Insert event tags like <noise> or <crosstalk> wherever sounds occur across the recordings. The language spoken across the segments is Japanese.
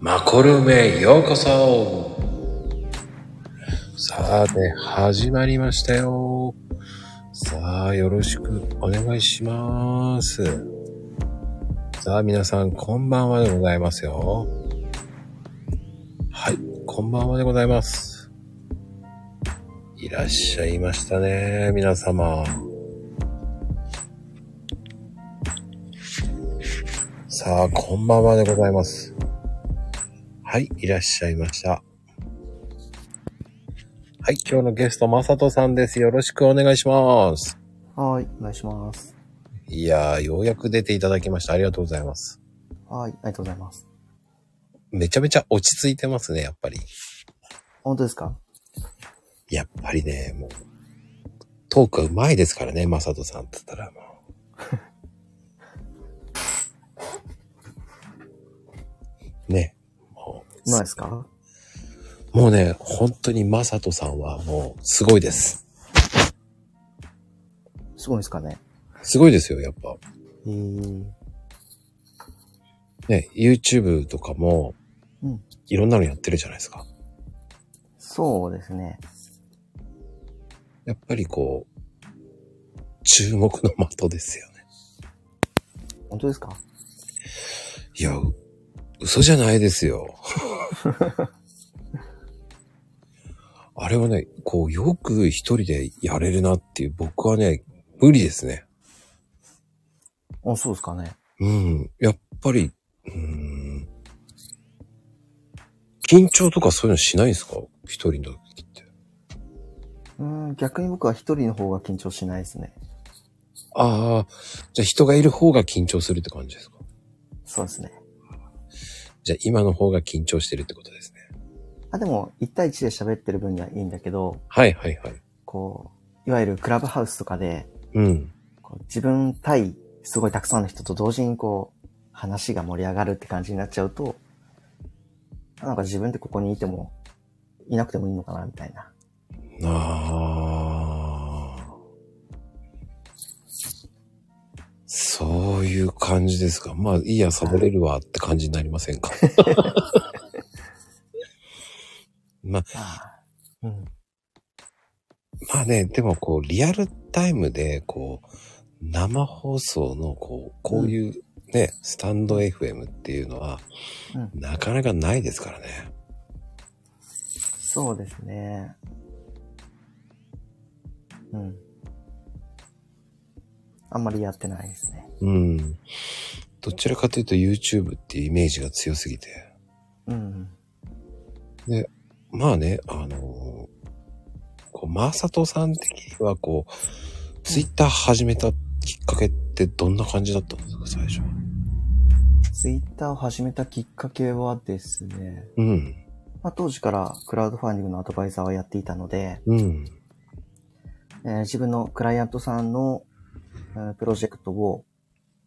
マコルームへようこそさて、始まりましたよ。さあ、よろしくお願いします。さあ、皆さん、こんばんはでございますよ。はい、こんばんはでございます。いらっしゃいましたね、皆様。さあ、こんばんはでございます。はい、いらっしゃいました。はい、今日のゲスト、まさとさんです。よろしくお願いします。はい、お願いします。いやー、ようやく出ていただきました。ありがとうございます。はい、ありがとうございます。めちゃめちゃ落ち着いてますね、やっぱり。本当ですか？やっぱりね、もう、トークが上手いですからね、まさとさんって言ったらもう。<laughs> ね。も今ですか？う、もうね、本当にまさとさんはもう、すごいです。すごいですかね？すごいですよ、やっぱ。えー、ね、YouTube とかも、うんいろんなのやってるじゃないですか。そうですね。やっぱりこう、注目の的ですよね。本当ですか？いや、う嘘じゃないですよ。<laughs> あれはね、こう、よく一人でやれるなっていう、僕はね、無理ですね。あ、そうですかね。うん。やっぱり、うーん。緊張とかそういうのしないんですか？一人の時って。うーん、逆に僕は一人の方が緊張しないですね。ああ、じゃあ人がいる方が緊張するって感じですか？そうですね。じゃあ今の方が緊張してるってことですね。あ、でも、1対1で喋ってる分にはいいんだけど、はいはいはい。こう、いわゆるクラブハウスとかで、うん。こう自分対すごいたくさんの人と同時にこう、話が盛り上がるって感じになっちゃうと、なんか自分でここにいても、いなくてもいいのかな、みたいな。あそういう感じですか。まあ、いいや、サボれるわって感じになりませんか？<laughs> まあ。うん。まあね、でもこう、リアルタイムで、こう、生放送の、こう、こういうね、スタンド FM っていうのは、うんなかなかないですからね。そうですね。うん。あんまりやってないですね。うん。どちらかというと YouTube っていうイメージが強すぎて。うん。まあね、あのーこう、まさとさん的にはこう、ツイッター始めたきっかけってどんな感じだったんですか、最初は？ツイッターを始めたきっかけはですね、うん。まあ、当時からクラウドファンディングのアドバイザーをやっていたので、うん。えー自分のクライアントさんの、えープロジェクトを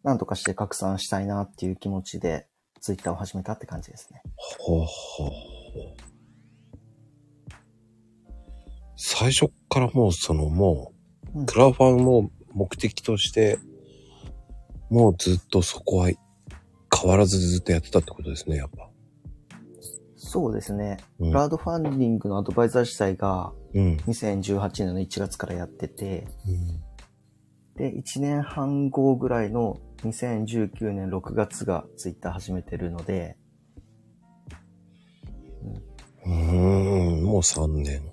何とかして拡散したいなっていう気持ちでツイッターを始めたって感じですね。ほうほう。最初からもうそのもう、うんクラファンを目的として、もうずっとそこは変わらずずっとやってたってことですね、やっぱ。そうですね。うんクラウドファンディングのアドバイザー自体がうん。2018年の1月からやってて、うんで、1年半後ぐらいの2019年6月がツイッター始めてるので、うーん、もう3年。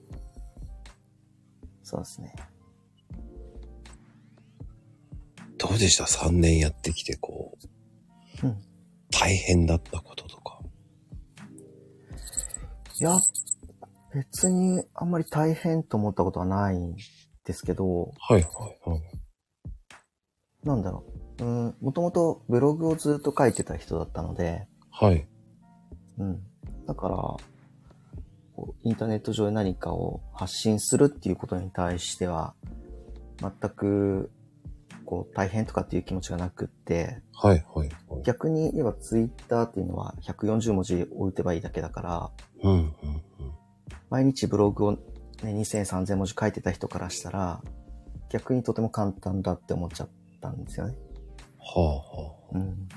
そうですね。どうでした ?3 年やってきて、こう、うん。大変だったこととか。いや、別にあんまり大変と思ったことはないんですけど、はいはいはい。なんだろう。うん、もともとブログをずっと書いてた人だったので、はい。うん。だから、こうインターネット上で何かを発信するっていうことに対しては、全く、こう、大変とかっていう気持ちがなくって、はいはいはい。逆に言えばツイッターっていうのは140文字を打てばいいだけだから、うんうん毎日ブログを、ね、2000、3000文字書いてた人からしたら、逆にとても簡単だって思っちゃったんですよね。はあはあ。うん。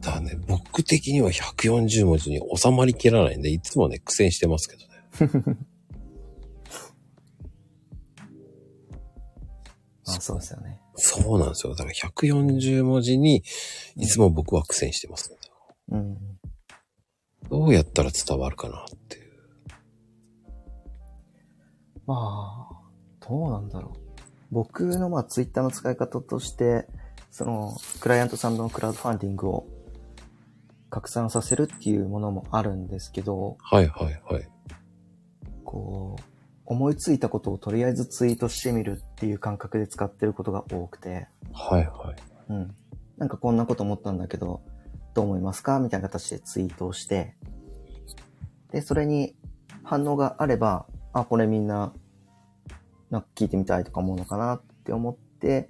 だからね、僕的には140文字に収まりきらないんで、いつもね、苦戦してますけどね。<laughs> あそうですよね。そうなんですよ。だから140文字に、いつも僕は苦戦してます、ね。うん。どうやったら伝わるかなっていう。まあ、どうなんだろう。僕のまあツイッターの使い方として、その、クライアントさんのクラウドファンディングを拡散させるっていうものもあるんですけど、はいはいはい。こう、思いついたことをとりあえずツイートしてみるっていう感覚で使ってることが多くて、はいはい。うん。なんかこんなこと思ったんだけど、どう思いますかみたいな形でツイートをして、で、それに反応があれば、あ、これみんな、なんか聞いてみたいとか思うのかなって思って、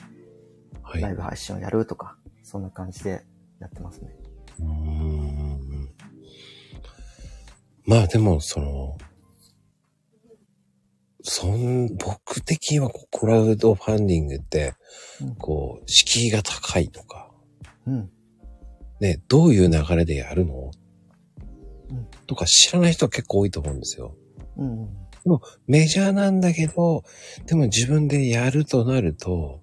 はい。ライブ配信をやるとか、そんな感じでやってますね。うーん。まあでも、その、そん、僕的にはクラウドファンディングって、うんこう、敷居が高いとか、うん。ね、どういう流れでやるの？うんとか知らない人は結構多いと思うんですよ。うんうん。メジャーなんだけど、でも自分でやるとなると、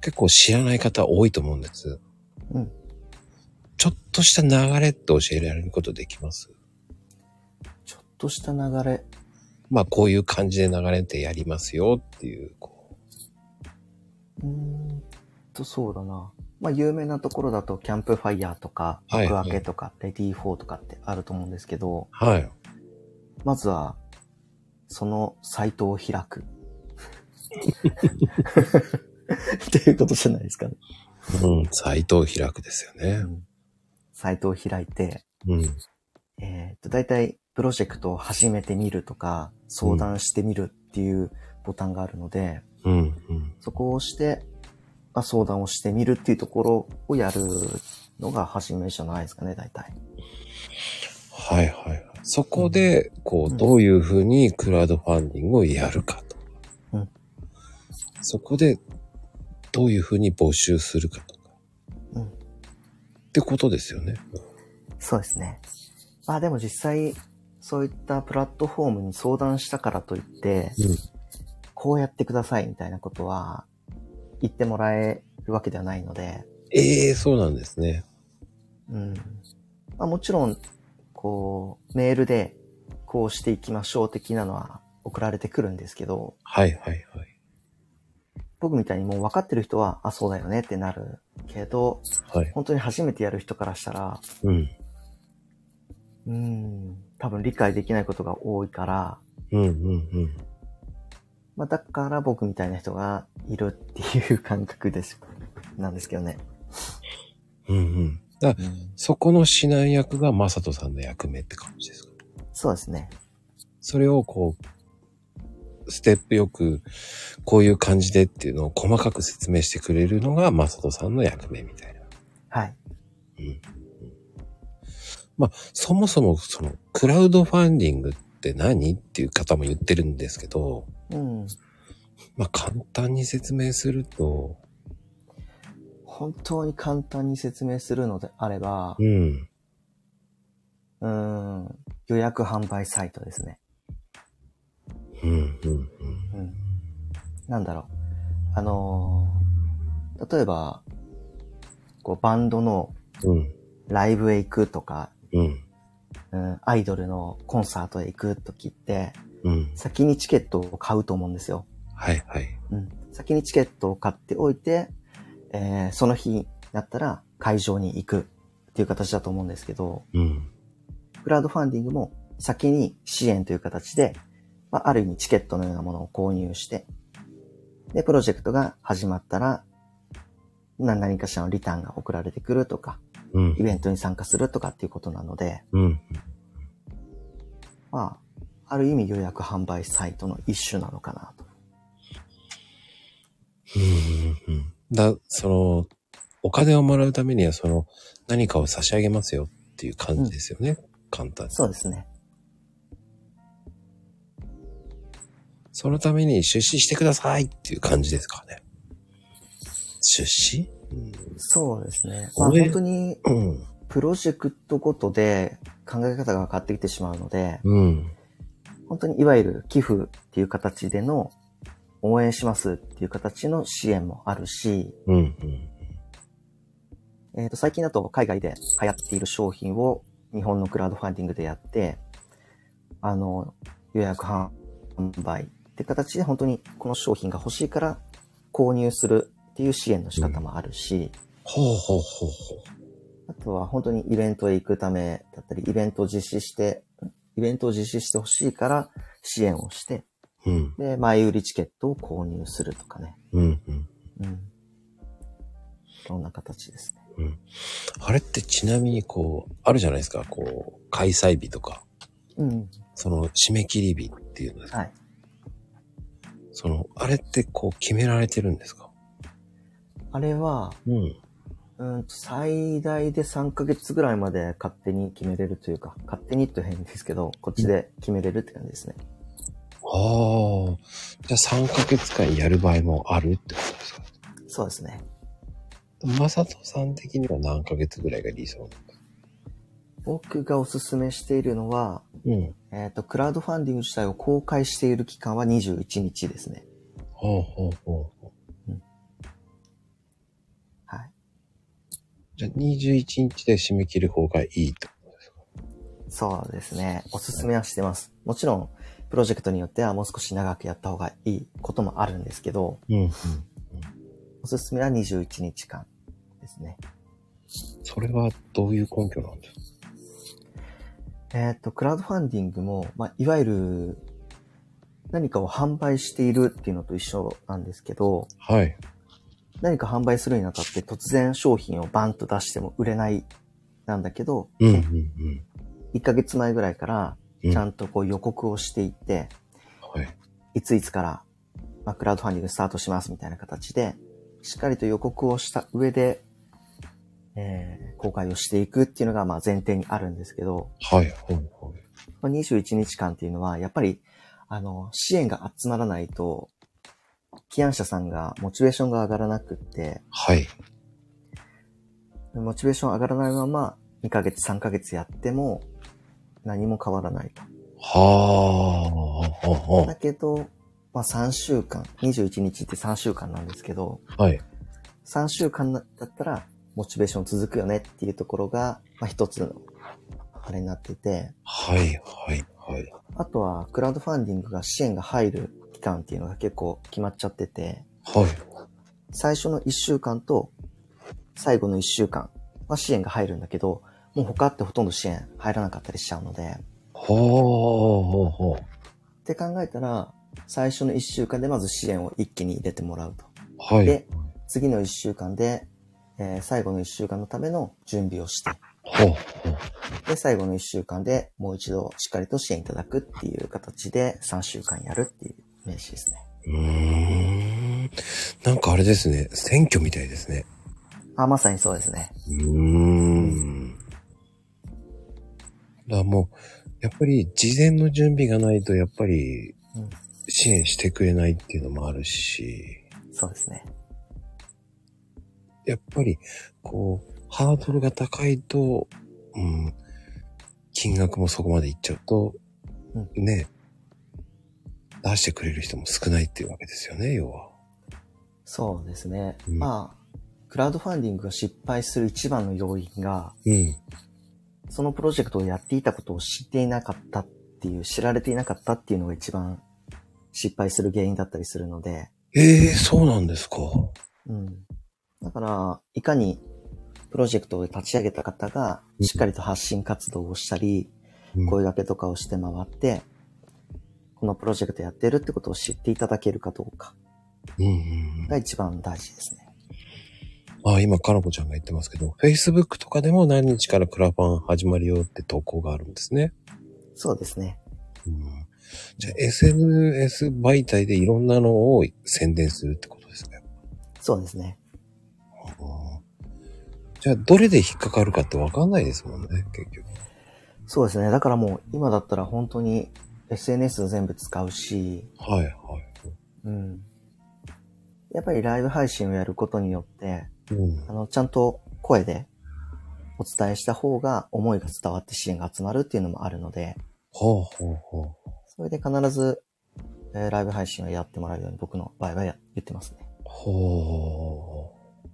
結構知らない方多いと思うんです。うん。ちょっとした流れって教えられることできます？ちょっとした流れ。まあこういう感じで流れてやりますよっていう、こうーんと、そうだな。まあ、有名なところだと、キャンプファイヤーとか、はい幕開けとか、レディー4とかってあると思うんですけど、う。はい。まずは、そのサイトを開く。<laughs> っていうことじゃないですかね。うん、サイトを開くですよね。サイトを開いて、うん。えっ、と、だいたいプロジェクトを始めてみるとか、相談してみるっていうボタンがあるので、うん、うん。そこを押して、まあ、相談をしてみるっていうところをやるのが初めじゃないですかね、大体。はいはいはい。そこで、こう、どういうふうにクラウドファンディングをやるかと。うんそこで、どういうふうに募集するかとか。うんってことですよね。そうですね。まあでも実際、そういったプラットフォームに相談したからといって、うんこうやってくださいみたいなことは言ってもらえるわけではないので、ええそうなんですね。うん。まあもちろん、こう、メールでこうしていきましょう的なのは送られてくるんですけど、はいはいはい。僕みたいにもう分かってる人は、あ、そうだよねってなるけど、はい。本当に初めてやる人からしたら、うん。うん、多分理解できないことが多いから、うんうんうん。まあ、だから僕みたいな人がいるっていう感覚です。なんですけどね。うんうん。だからうん、そこの指南役がマサトさんの役目って感じですか？そうですね。それをこう、ステップよく、こういう感じでっていうのを細かく説明してくれるのがマサトさんの役目みたいな。はい。うん。まあ、そもそもその、クラウドファンディングって何？っていう方も言ってるんですけど、うん。まあ、簡単に説明すると、本当に簡単に説明するのであればう、ん。うん、予約販売サイトですね。うん、うん、うん。うん。なんだろう。あのー例えば、こう、バンドのうん、ライブへ行くとか、うん、うん、アイドルのコンサートへ行くときって、うん。先にチケットを買うと思うんですよ。はい、はい。うん。先にチケットを買っておいて、えーその日になったら会場に行くっていう形だと思うんですけど、うん、クラウドファンディングも先に支援という形で、まあ、ある意味チケットのようなものを購入して、で、プロジェクトが始まったら、何何かしらのリターンが送られてくるとか、うんイ、ベントに参加するとかっていうことなので、うん。まあ、ある意味予約販売サイトの一種なのかなと。うん、うん。だ、その、お金をもらうためには、その、何かを差し上げますよっていう感じですよね。簡単に。そうですね。そのために出資してくださいっていう感じですかね。出資？ううん。そうですね。まあ本当に、うん。プロジェクトごとで考え方が変わってきてしまうので、うん。本当にいわゆる寄付っていう形での応援しますっていう形の支援もあるし、うん。うん。えっ、と、最近だと海外で流行っている商品を日本のクラウドファンディングでやって、あの、予約販売って形で本当にこの商品が欲しいから購入するっていう支援の仕方もあるし、ほうほうほうほあとは本当にイベントへ行くためだったり、イベントを実施して、イベントを実施してほしいから支援をして、う。うん。で、前売りチケットを購入するとかね。うん。うん。うん。そんな形ですね。あれってちなみにこう、あるじゃないですか。こう、開催日とか、うん。その締め切り日っていうのですか。はい。その、あれってこう決められてるんですか？あれは、うん。うんと、最大で3ヶ月ぐらいまで勝手に決めれるというか、勝手にって変ですけど、こっちで決めれるって感じですね。ああ。じゃあ3ヶ月間やる場合もあるってことですか？そうですね。まさとさん的には何ヶ月ぐらいが理想なんですか？僕がおすすめしているのは、うん。えっ、と、クラウドファンディング自体を公開している期間は21日ですね。ほうほうほうほう。はい。じゃあ21日で締め切る方がいいってことですか？そうですね。おすすめはしてます。もちろん、プロジェクトによってはもう少し長くやった方がいいこともあるんですけど、うん、うん。おすすめは21日間ですね。それはどういう根拠なんですか？えっ、と、クラウドファンディングも、まあ、いわゆる何かを販売しているっていうのと一緒なんですけど、はい。何か販売するにあたって突然商品をバンと出しても売れないなんだけど、うん、うん、1ヶ月前ぐらいからうん。ちゃんとこう予告をしていって、はい。いついつから、まあ、クラウドファンディングスタートしますみたいな形で、しっかりと予告をした上で、えー公開をしていくっていうのがまあ前提にあるんですけど、はい、はい、はい。まあ、21日間っていうのは、やっぱり、あの、支援が集まらないと、起案者さんがモチベーションが上がらなくって、はい。モチベーション上がらないまま、2ヶ月、3ヶ月やっても、何も変わらないと。はあ、はだけど、まあ3週間、21日って3週間なんですけど、あ、はい。3週間だったら、モチベーション続くよねっていうところが、まあ一つの、あれになっていて、はい、はい、はい。あとは、クラウドファンディングが支援が入る期間っていうのが結構決まっちゃってて、はい。最初の1週間と最後の1週間は支援が入るんだけど、もう他ってほとんど支援入らなかったりしちゃうので、はあ、はって考えたら、最初の1週間でまず支援を一気に入れてもらうと。あ、はい。で、次の1週間で、えー最後の1週間のための準備をして、はあ、はで、最後の1週間でもう一度しっかりと支援いただくっていう形で3週間やるっていうイメージですね。うーん。なんかあれですね。選挙みたいですね。あ、まさにそうですね。うーん。だからもう、やっぱり事前の準備がないと、やっぱりうん、支援してくれないっていうのもあるし、そうですね。やっぱり、こう、ハードルが高いと、うん、金額もそこまでいっちゃうと、うね、出してくれる人も少ないっていうわけですよね、要は。そうですね。うんまあ、クラウドファンディングが失敗する一番の要因が、うん。そそのプロジェクトをやっていたことを知っていなかったっていう、知られていなかったっていうのが一番失敗する原因だったりするので、ええそうなんですか。うん。だから、いかにプロジェクトを立ち上げた方がしっかりと発信活動をしたり、うん声掛けとかをして回って、このプロジェクトやってるってことを知っていただけるかどうかうんが一番大事ですね。あ、今、かなこちゃんが言ってますけど、Facebook とかでも何日からクラファン始まるよって投稿があるんですね。そうですね。うん、じゃあ、SNS 媒体でいろんなのを宣伝するってことですね。そうですね。あーじゃあ、どれで引っかかるかってわかんないですもんね、結局。そうですね。だからもう今だったら本当に SNS 全部使うし、はい、はい。うん。やっぱりライブ配信をやることによって、うんあ。の、ちゃんと声でお伝えした方が思いが伝わって支援が集まるっていうのもあるので、ほうほうほう。それで必ず、えーライブ配信をやってもらうように僕の場合はや言ってますね。ほう。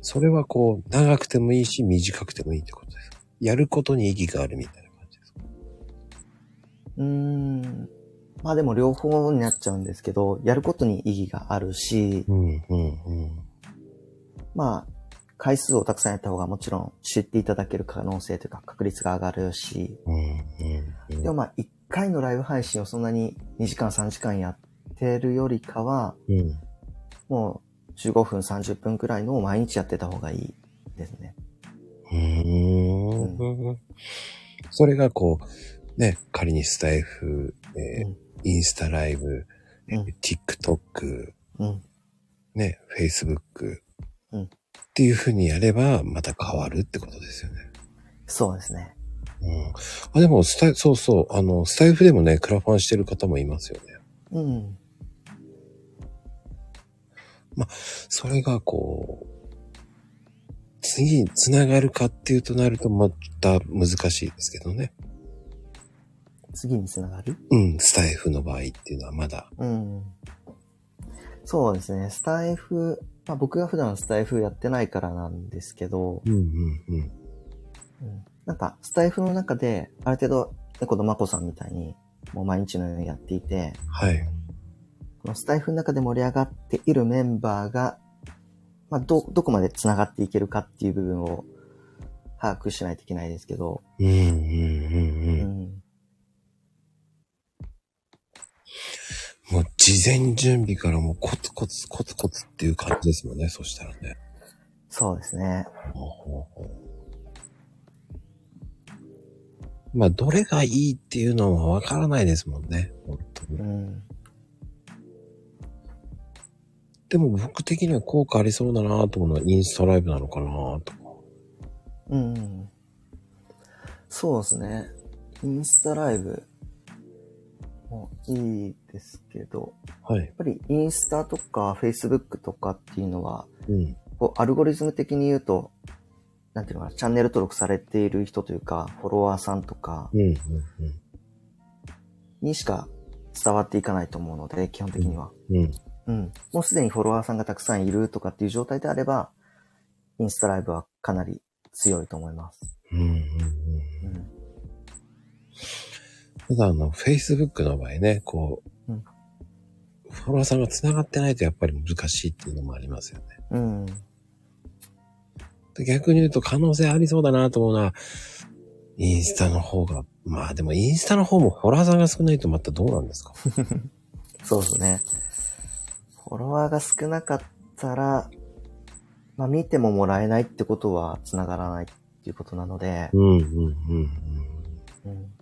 それはこう、長くてもいいし、短くてもいいってことですか？やることに意義があるみたいな感じですか？うーん。まあでも両方になっちゃうんですけど、やることに意義があるし、うん、うん、うん。まあ、回数をたくさんやった方がもちろん知っていただける可能性というか確率が上がるし。でもまあ1回のライブ配信をそんなに2時間3時間やってるよりかは、うん。もう15分30分くらいのを毎日やってた方がいいですね。うーん。それがこう、ね、仮にスタイフ、えーうんインスタライブ、えーうん TikTok、うん。ね、Facebook、うんっていう風にやれば、また変わるってことですよね。そうですね。うん。あ、でも、スタイ、そうそう、あの、スタイフでもね、クラファンしてる方もいますよね。うん。それがこう、次に繋がるかっていうとなると、また難しいですけどね。次につながる？うん、スタイフの場合っていうのはまだ。うん。そうですね。スタイフ、まあ僕が普段スタイフやってないからなんですけど、うん、うん、うん。うんなんか、スタイフの中で、ある程度、猫のまこさんみたいに、もう毎日のようにやっていて、はい。このスタイフの中で盛り上がっているメンバーが、まあ、ど、どこまで繋がっていけるかっていう部分を把握しないといけないですけど、うん、うん、うん、ううん。もう事前準備からもうコツコツコツコツっていう感じですもんね、そしたらね。そうですね。ほうほうほうまあ、どれがいいっていうのはわからないですもんね。本当に。うん。でも僕的には効果ありそうだなと思うのはインスタライブなのかなとか。うん。そうですね。インスタライブもいいですけど、はい。やっぱりインスタとかフェイスブックとかっていうのは、うん。こうアルゴリズム的に言うと、なんていうのかな、チャンネル登録されている人というか、フォロワーさんとかにしか伝わっていかないと思うので、基本的には。うん。うん。うん。もうすでにフォロワーさんがたくさんいるとかっていう状態であれば、インスタライブはかなり強いと思います。うん、うん、うん。うん。ただあの、Facebook の場合ね、こう、うんフォロワーさんが繋がってないとやっぱり難しいっていうのもありますよね。うん。で逆に言うと可能性ありそうだなと思うのは、インスタの方が、まあでもインスタの方もフォロワーさんが少ないとまたどうなんですか？<laughs> そうですね。フォロワーが少なかったら、まあ見てももらえないってことは繋がらないっていうことなので、うん、うん、うん、うん。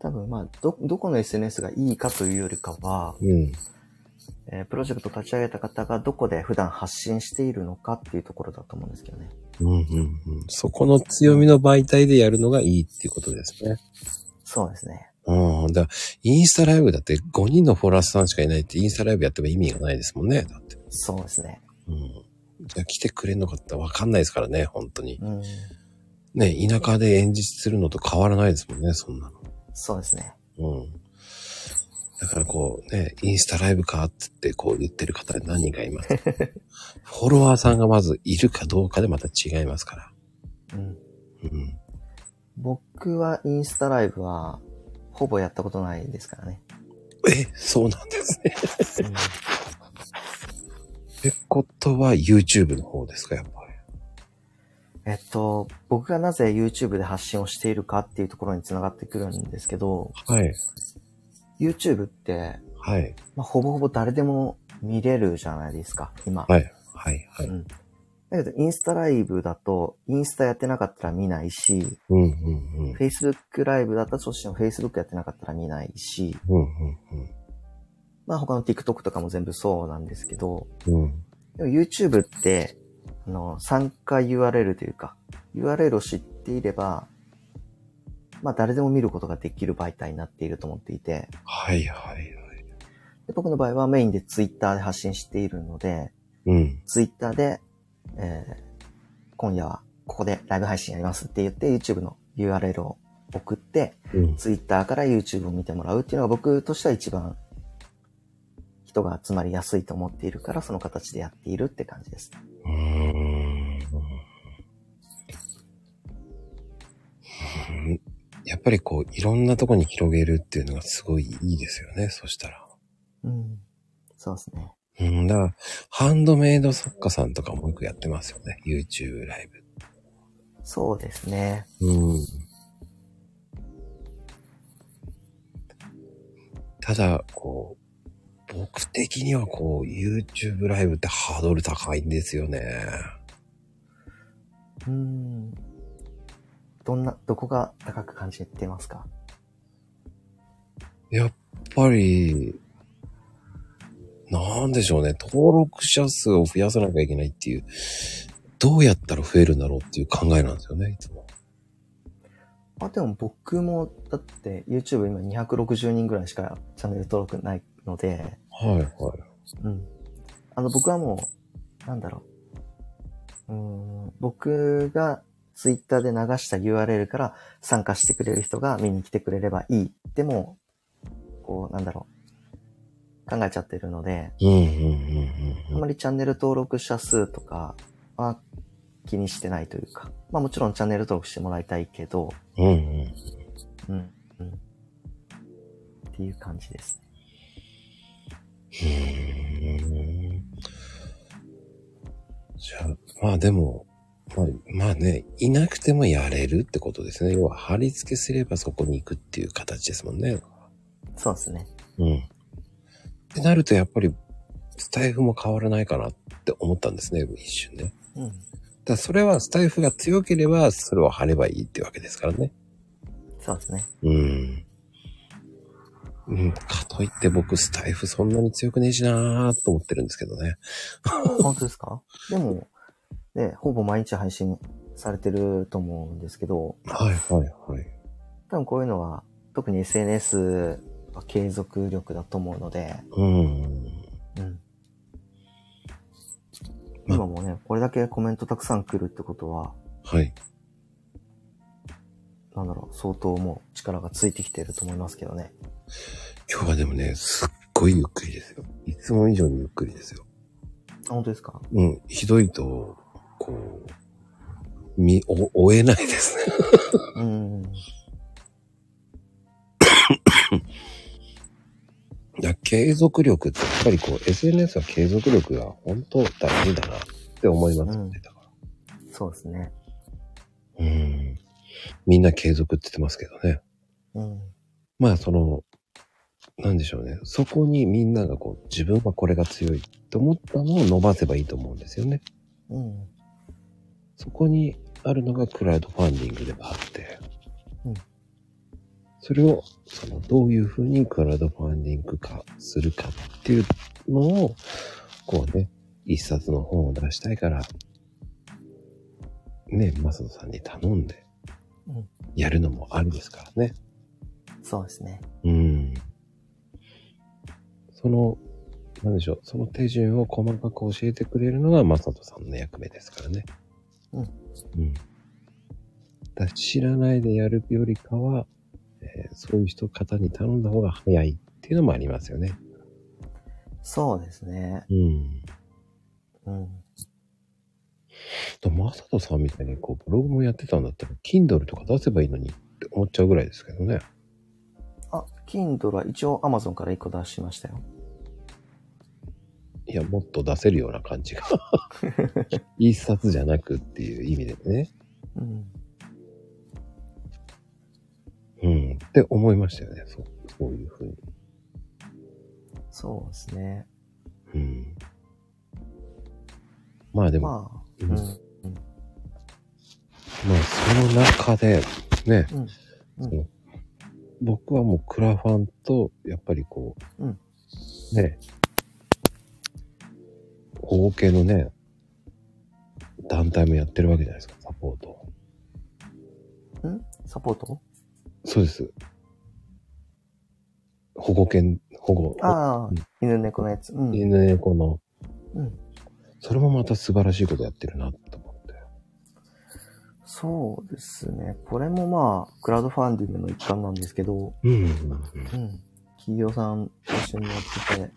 多分まあ、ど、どこの SNS がいいかというよりかは、うん。うん。えープロジェクト立ち上げた方がどこで普段発信しているのかっていうところだと思うんですけどね。うん、うん、うん。そこの強みの媒体でやるのがいいっていうことですね。そうですね。うん。だインスタライブだって5人のフォロワーさんしかいないってインスタライブやっても意味がないですもんね。だって。そうですね。うん。じゃあ来てくれんのかってわかんないですからね、本当に。うん。ね、田舎で演説するのと変わらないですもんね、そんなの。そうですね。うん。だからこうね、インスタライブかって言ってこう言ってる方何人かいます。<laughs> フォロワーさんがまずいるかどうかでまた違いますから。うん。うん。僕はインスタライブは、ほぼやったことないですからね。え、そうなんですね。うんってことは YouTube の方ですか、やっぱり。えっと、僕がなぜ YouTube で発信をしているかっていうところにつながってくるんですけど、はい。YouTube って、はい。まあ、ほぼほぼ誰でも見れるじゃないですか、今。はい。はい。はい。うん。だけど、インスタライブだと、インスタやってなかったら見ないし、うん、うん、うん。Facebook ライブだったらそっちの Facebook やってなかったら見ないし、うん、うん、まあ他の TikTok とかも全部そうなんですけど、うん。うん。でも YouTube って、あの、参加 URL というか、URL を知っていれば、まあ誰でも見ることができる媒体になっていると思っていて、はい、はい、はい。で僕の場合はメインでツイッターで発信しているので、うん。ツイッターで、えー今夜はここでライブ配信やりますって言って YouTube の URL を送って、うん。ツイッターから YouTube を見てもらうっていうのが僕としては一番人が集まりやすいと思っているから、その形でやっているって感じです。うーんうんやっぱりこう、いろんなとこに広げるっていうのがすごいいいですよね、そしたら。うん。そうですね。うん、だから、ハンドメイド作家さんとかもよくやってますよね、YouTube ライブ。そうですね。うん。ただ、こう、僕的にはこう、YouTube ライブってハードル高いんですよね。うん。どんな、どこが高く感じてますか？やっぱり、なんでしょうね、登録者数を増やさなきゃいけないっていう、どうやったら増えるんだろうっていう考えなんですよね、いつも。あ、でも僕も、だって YouTube 今260人ぐらいしかチャンネル登録ないので、はいはい。うん。あの、僕はもう、なんだろう。うーん、僕が Twitter で流した URL から参加してくれる人が見に来てくれればいい。でも、こう、なんだろう。考えちゃってるので、うんうんうんうんあまりチャンネル登録者数とかは気にしてないというか、まあもちろんチャンネル登録してもらいたいけど、うん。うんうん。うん、うん。っていう感じです。うーんじゃあ、まあでも、まあ、まあね、いなくてもやれるってことですね。要は貼り付けすればそこに行くっていう形ですもんね。そうですね。うん。ってなるとやっぱり、スタイフも変わらないかなって思ったんですね、一瞬ね。うん。だそれはスタイフが強ければ、それを貼ればいいってわけですからね。そうですね。うん。うん、かといって僕、スタイフそんなに強くねえしなーと思ってるんですけどね。本当ですか？<laughs> でも、ね、ほぼ毎日配信されてると思うんですけど、はいはいはい。多分こういうのは、特に SNS は継続力だと思うので、うん。うん。ま今もね、これだけコメントたくさん来るってことは、はい。なんだろう、相当もう力がついてきてると思いますけどね。今日はでもね、すっごいゆっくりですよ。いつも以上にゆっくりですよ。あ、本当ですか？うん、ひどいと、こう、み、お、追えないですね。うん。<laughs> いや、継続力ってやっぱりこう、SNS は継続力が本当大事だなって思いますよね。うんだかそうですね。ら。うん。みんな継続って言ってますけどね。うん。まあ、その、なんでしょうね。そこにみんながこう、自分はこれが強いと思ったのを伸ばせばいいと思うんですよね。うん。そこにあるのがクラウドファンディングでもあって。うんそれを、その、どういうふうにクラウドファンディング化するかっていうのを、こうね、一冊の本を出したいから、ね、マサトさんに頼んでうん、やるのもありですからね。そうですね。うん。その、なんでしょう、その手順を細かく教えてくれるのがマサトさんの役目ですからね。うん。うん。だ知らないでやるよりかは、えーそういう人方に頼んだ方が早いっていうのもありますよね。そうですね。うん。うん。だマサトさんみたいにこうブログもやってたんだったら、Kindle とか出せばいいのにって思っちゃうぐらいですけどね。あ、Kindle は一応 Amazon から1個出しましたよ。いや、もっと出せるような感じが。<laughs> 一冊じゃなくっていう意味でね。うん。うん。って思いましたよね。そう、そういうふうに。そうですね。うん。まあでも、まあ、ううんん。まあその中で、ね、うん。うんそう僕はもうクラファンと、やっぱりこう、うんね、保護系のね、団体もやってるわけじゃないですか、サポート。ん？サポート？そうです。保護犬、保護。ああうん、犬猫のやつ。うん。犬猫の。うん。それもまた素晴らしいことやってるなと。そうですね。これもまあ、クラウドファンディングの一環なんですけど、うん。うんうん。企業さんと一緒にやってて、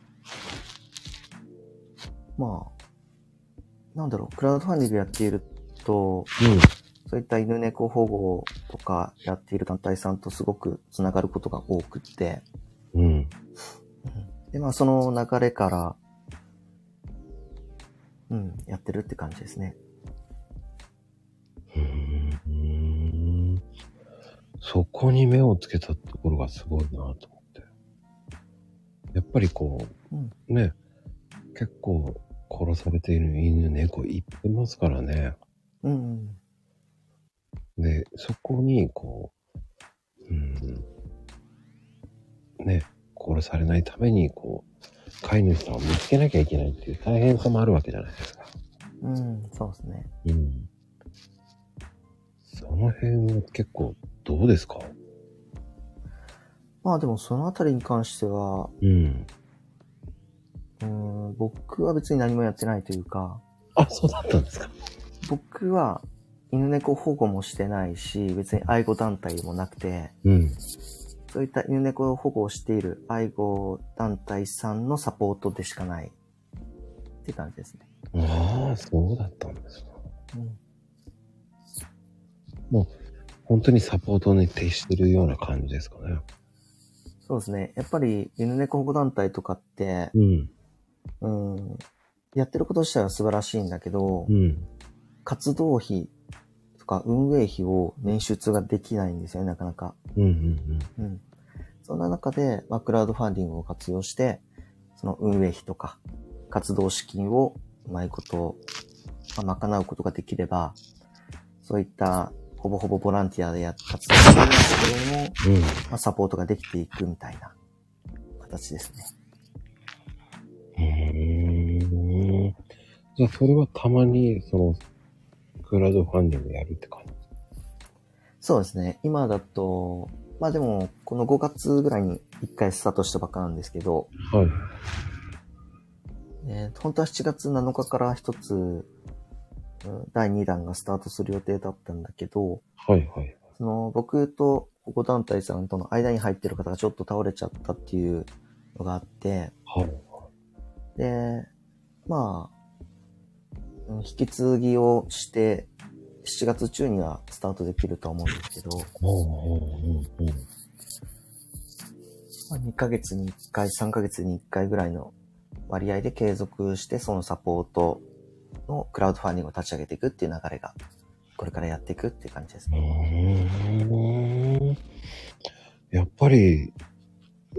まあ、なんだろう、クラウドファンディングやっていると、そういった犬猫保護とかやっている団体さんとすごくつながることが多くって、うん。うん。で、まあその流れから、うん、やってるって感じですね。そこに目をつけたところがすごいなと思って。やっぱりこう、うんね、結構殺されている犬、猫いっぱいいますからね。うん、で、そこにこう、うん、ね、殺されないためにこう、飼い主さんを見つけなきゃいけないっていう大変さもあるわけじゃないですか。うん、うん、そうですね。うん。その辺は結構どうですか？まあでもそのあたりに関しては、うん。うん、僕は別に何もやってないというか、あ、そうだったんですか。僕は犬猫保護もしてないし、別に愛護団体もなくて、うん。そういった犬猫保護をしている愛護団体さんのサポートでしかないって感じですね。ああ、そうだったんですか。うん本当にサポートに徹してるような感じですかね。そうですね。やっぱり犬猫保護団体とかって、うん。うん、やってること自体は素晴らしいんだけど、うん。活動費とか運営費を捻出ができないんですよね、なかなか。うんうんうん。そんな中で、まあ、クラウドファンディングを活用して、その運営費とか、活動資金をうまいこと、まあ、賄うことができれば、そういった、ほぼほぼボランティアでやっ活動してるんですけれども、うん。うん。まあ、サポートができていくみたいな形ですね。うーん。じゃあ、それはたまに、その、クラウドファンディングやるって感じ。そうですね。今だと、まあでも、この5月ぐらいに1回スタートしたばっかなんですけど、はい。えー本当は7月7日から一つ、うん第2弾がスタートする予定だったんだけど、はいはい。その僕と保護団体さんとの間に入ってる方がちょっと倒れちゃったっていうのがあって、はい。で、まあ、うん引き継ぎをして、7月中にはスタートできるとは思うんですけど、まあ、2ヶ月に1回、3ヶ月に1回ぐらいの割合で継続して、そのサポートのクラウドファンディングを立ち上げていくっていう流れが、これからやっていくっていう感じですうね。やっぱり、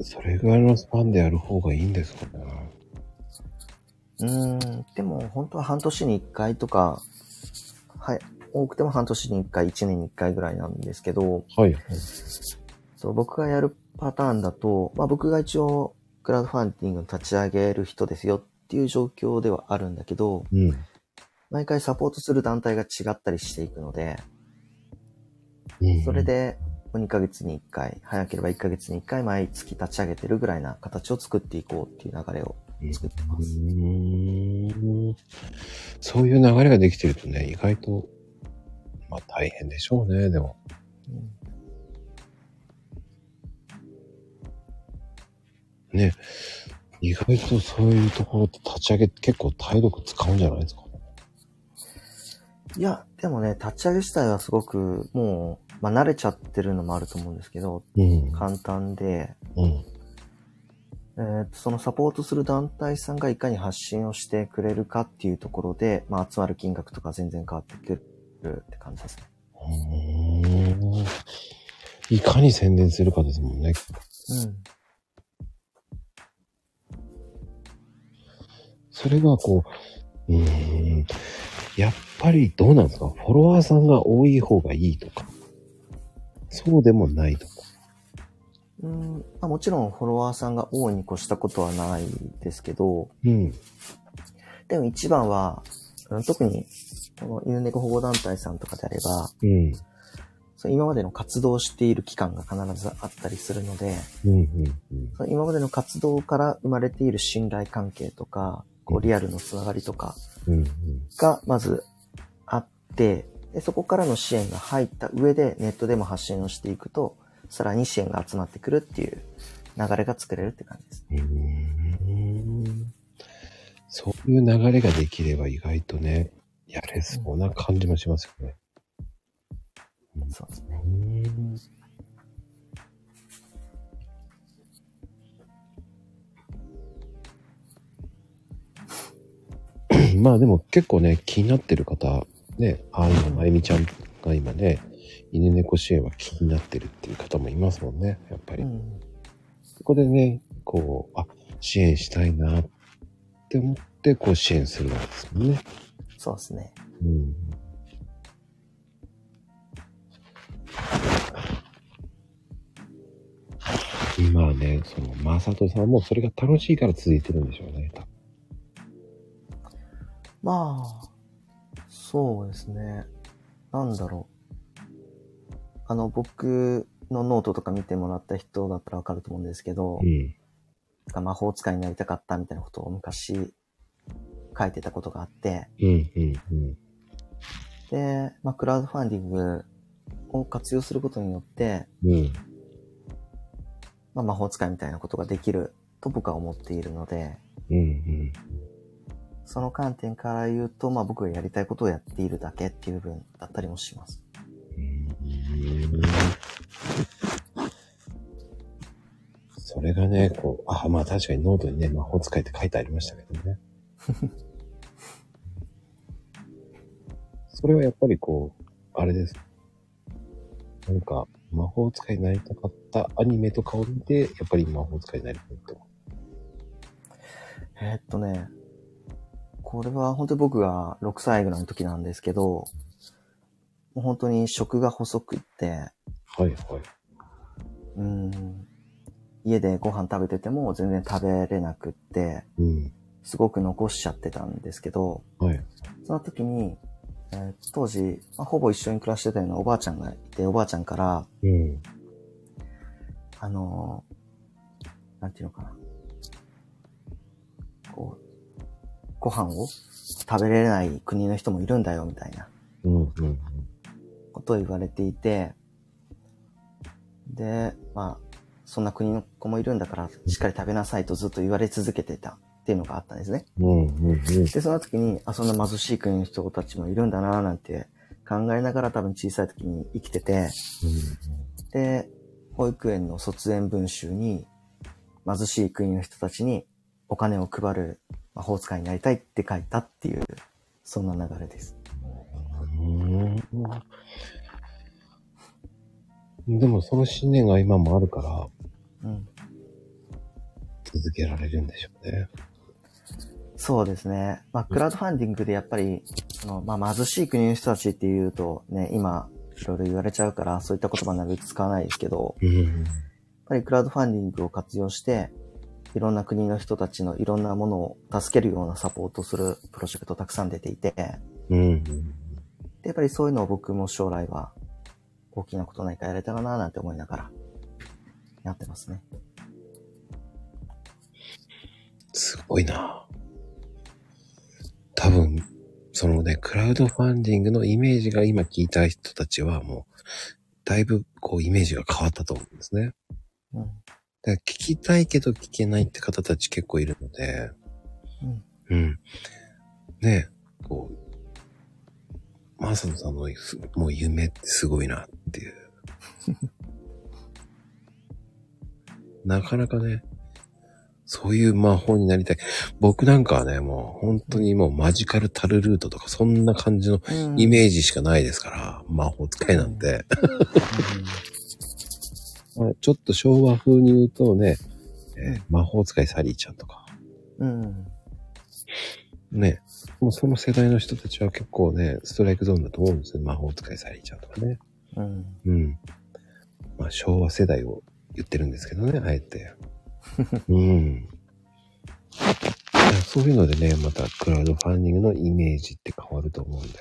それぐらいのスパンでやる方がいいんですかね。うーん、でも本当は半年に1回とか、はい、多くても半年に1回、1年に1回ぐらいなんですけど、はい。そう、僕がやるパターンだと、まあ僕が一応、クラウドファンディングを立ち上げる人ですよっていう状況ではあるんだけど、うん。毎回サポートする団体が違ったりしていくので、うんそれ、で2ヶ月に1回、早ければ1ヶ月に1回毎月立ち上げてるぐらいな形を作っていこうっていう流れを作ってまうす。そういう流れができてるとね、意外と、まあ大変でしょうね、でも。うんね。意外とそういうところって立ち上げ結構体力使うんじゃないですか？いや、でもね、立ち上げ自体はすごくもう、まあ慣れちゃってるのもあると思うんですけど、うん。簡単で、うん。えーとそのサポートする団体さんがいかに発信をしてくれるかっていうところで、まあ集まる金額とか全然変わってくるって感じですね。いかに宣伝するかですもんね。うん。それがこう、うーん。やっぱりどうなんですか？フォロワーさんが多い方がいいとか。そうでもないとか。うんまあ、もちろんフォロワーさんが多いに越したことはないですけど、うん。でも一番は、うん特に、この犬猫保護団体さんとかであれば、うん。今までの活動している期間が必ずあったりするので、うんうんうん。今までの活動から生まれている信頼関係とか、こうリアルのつながりとかうんうん。がまずあって、でそこからの支援が入った上でネットでも発信をしていくと、さらに支援が集まってくるっていう流れが作れるって感じです。そういう流れができれば意外とね、やれそうな感じもしますよね。そうですね。んまあでも結構ね、気になってる方、ね、あ今、まゆみちゃんが今ね、犬猫支援は気になってるっていう方もいますもんね、やっぱり。うん。そこでね、こう、あ、支援したいなって思って、こう支援するわけですもんね。そうですね。うん。まあね、その、まさとさんもそれが楽しいから続いてるんでしょうね。多分まあ、そうですね。なんだろう。あの、僕のノートとか見てもらった人だったらわかると思うんですけど、うん。魔法使いになりたかったみたいなことを昔書いてたことがあって、うん、うん、うん。で、まあ、クラウドファンディングを活用することによって、うん。まあ、魔法使いみたいなことができると僕は思っているので、うん、うん。その観点から言うと、まあ僕がやりたいことをやっているだけっていう部分だったりもします。うんそれがね、こう、あ、まあ確かにノートにね、魔法使いって書いてありましたけどね。<laughs> それはやっぱりこう、あれです。なんか、魔法使いになりたかったアニメとかを見て、やっぱり魔法使いになりたいと。えーっとね、これは本当に僕が6歳ぐらいの時なんですけど、もう本当に食が細くって、はいはい。うーん、家でご飯食べてても全然食べれなくって、うん。すごく残しちゃってたんですけど、はい。その時に、えー当時、まあ、ほぼ一緒に暮らしてたようなおばあちゃんがいて、おばあちゃんから、うん。あのーなんていうのかな。こう、ご飯を食べれない国の人もいるんだよ、みたいなうん。うん。ことを言われていて、で、まあ、そんな国の子もいるんだから、しっかり食べなさいとずっと言われ続けてたっていうのがあったんですね。うん。うん。で、その時に、あ、そんな貧しい国の人たちもいるんだな、なんて考えながら多分小さい時に生きてて、で、保育園の卒園文集に、貧しい国の人たちにお金を配る魔法使いになりたいって書いたっていう、そんな流れです。うん。でもその信念が今もあるからうん。続けられるんでしょうね。そうですね。まあ、クラウドファンディングでやっぱり、その、まあ、貧しい国の人たちっていうとね、今、いろいろ言われちゃうから、そういった言葉なるべく使わないですけど、うん。やっぱりクラウドファンディングを活用して、いろんな国の人たちのいろんなものを助けるようなサポートするプロジェクトたくさん出ていて、で、うん。やっぱりそういうのを僕も将来は大きなことないかやれたらななんて思いながらやってますね。すごいな多分、そのね、クラウドファンディングのイメージが今聞いた人たちはもう、だいぶこうイメージが変わったと思うんですね。うん。だから聞きたいけど聞けないって方たち結構いるので、うん。うん。ねこう、マーサノさんのすもう夢ってすごいなっていう。<laughs> なかなかね、そういう魔法になりたい。僕なんかはね、もう本当にもうマジカルタルルートとかそんな感じのうんイメージしかないですから、魔法使いなんて。まあちょっと昭和風に言うとね、えー魔法使いサリーちゃんとか、うん。うん。ね、もうその世代の人たちは結構ね、ストライクゾーンだと思うんですよ。魔法使いサリーちゃんとかね。うん。うん。まあ昭和世代を言ってるんですけどね、あえて。<laughs> うん。そういうのでね、またクラウドファンディングのイメージって変わると思うんで。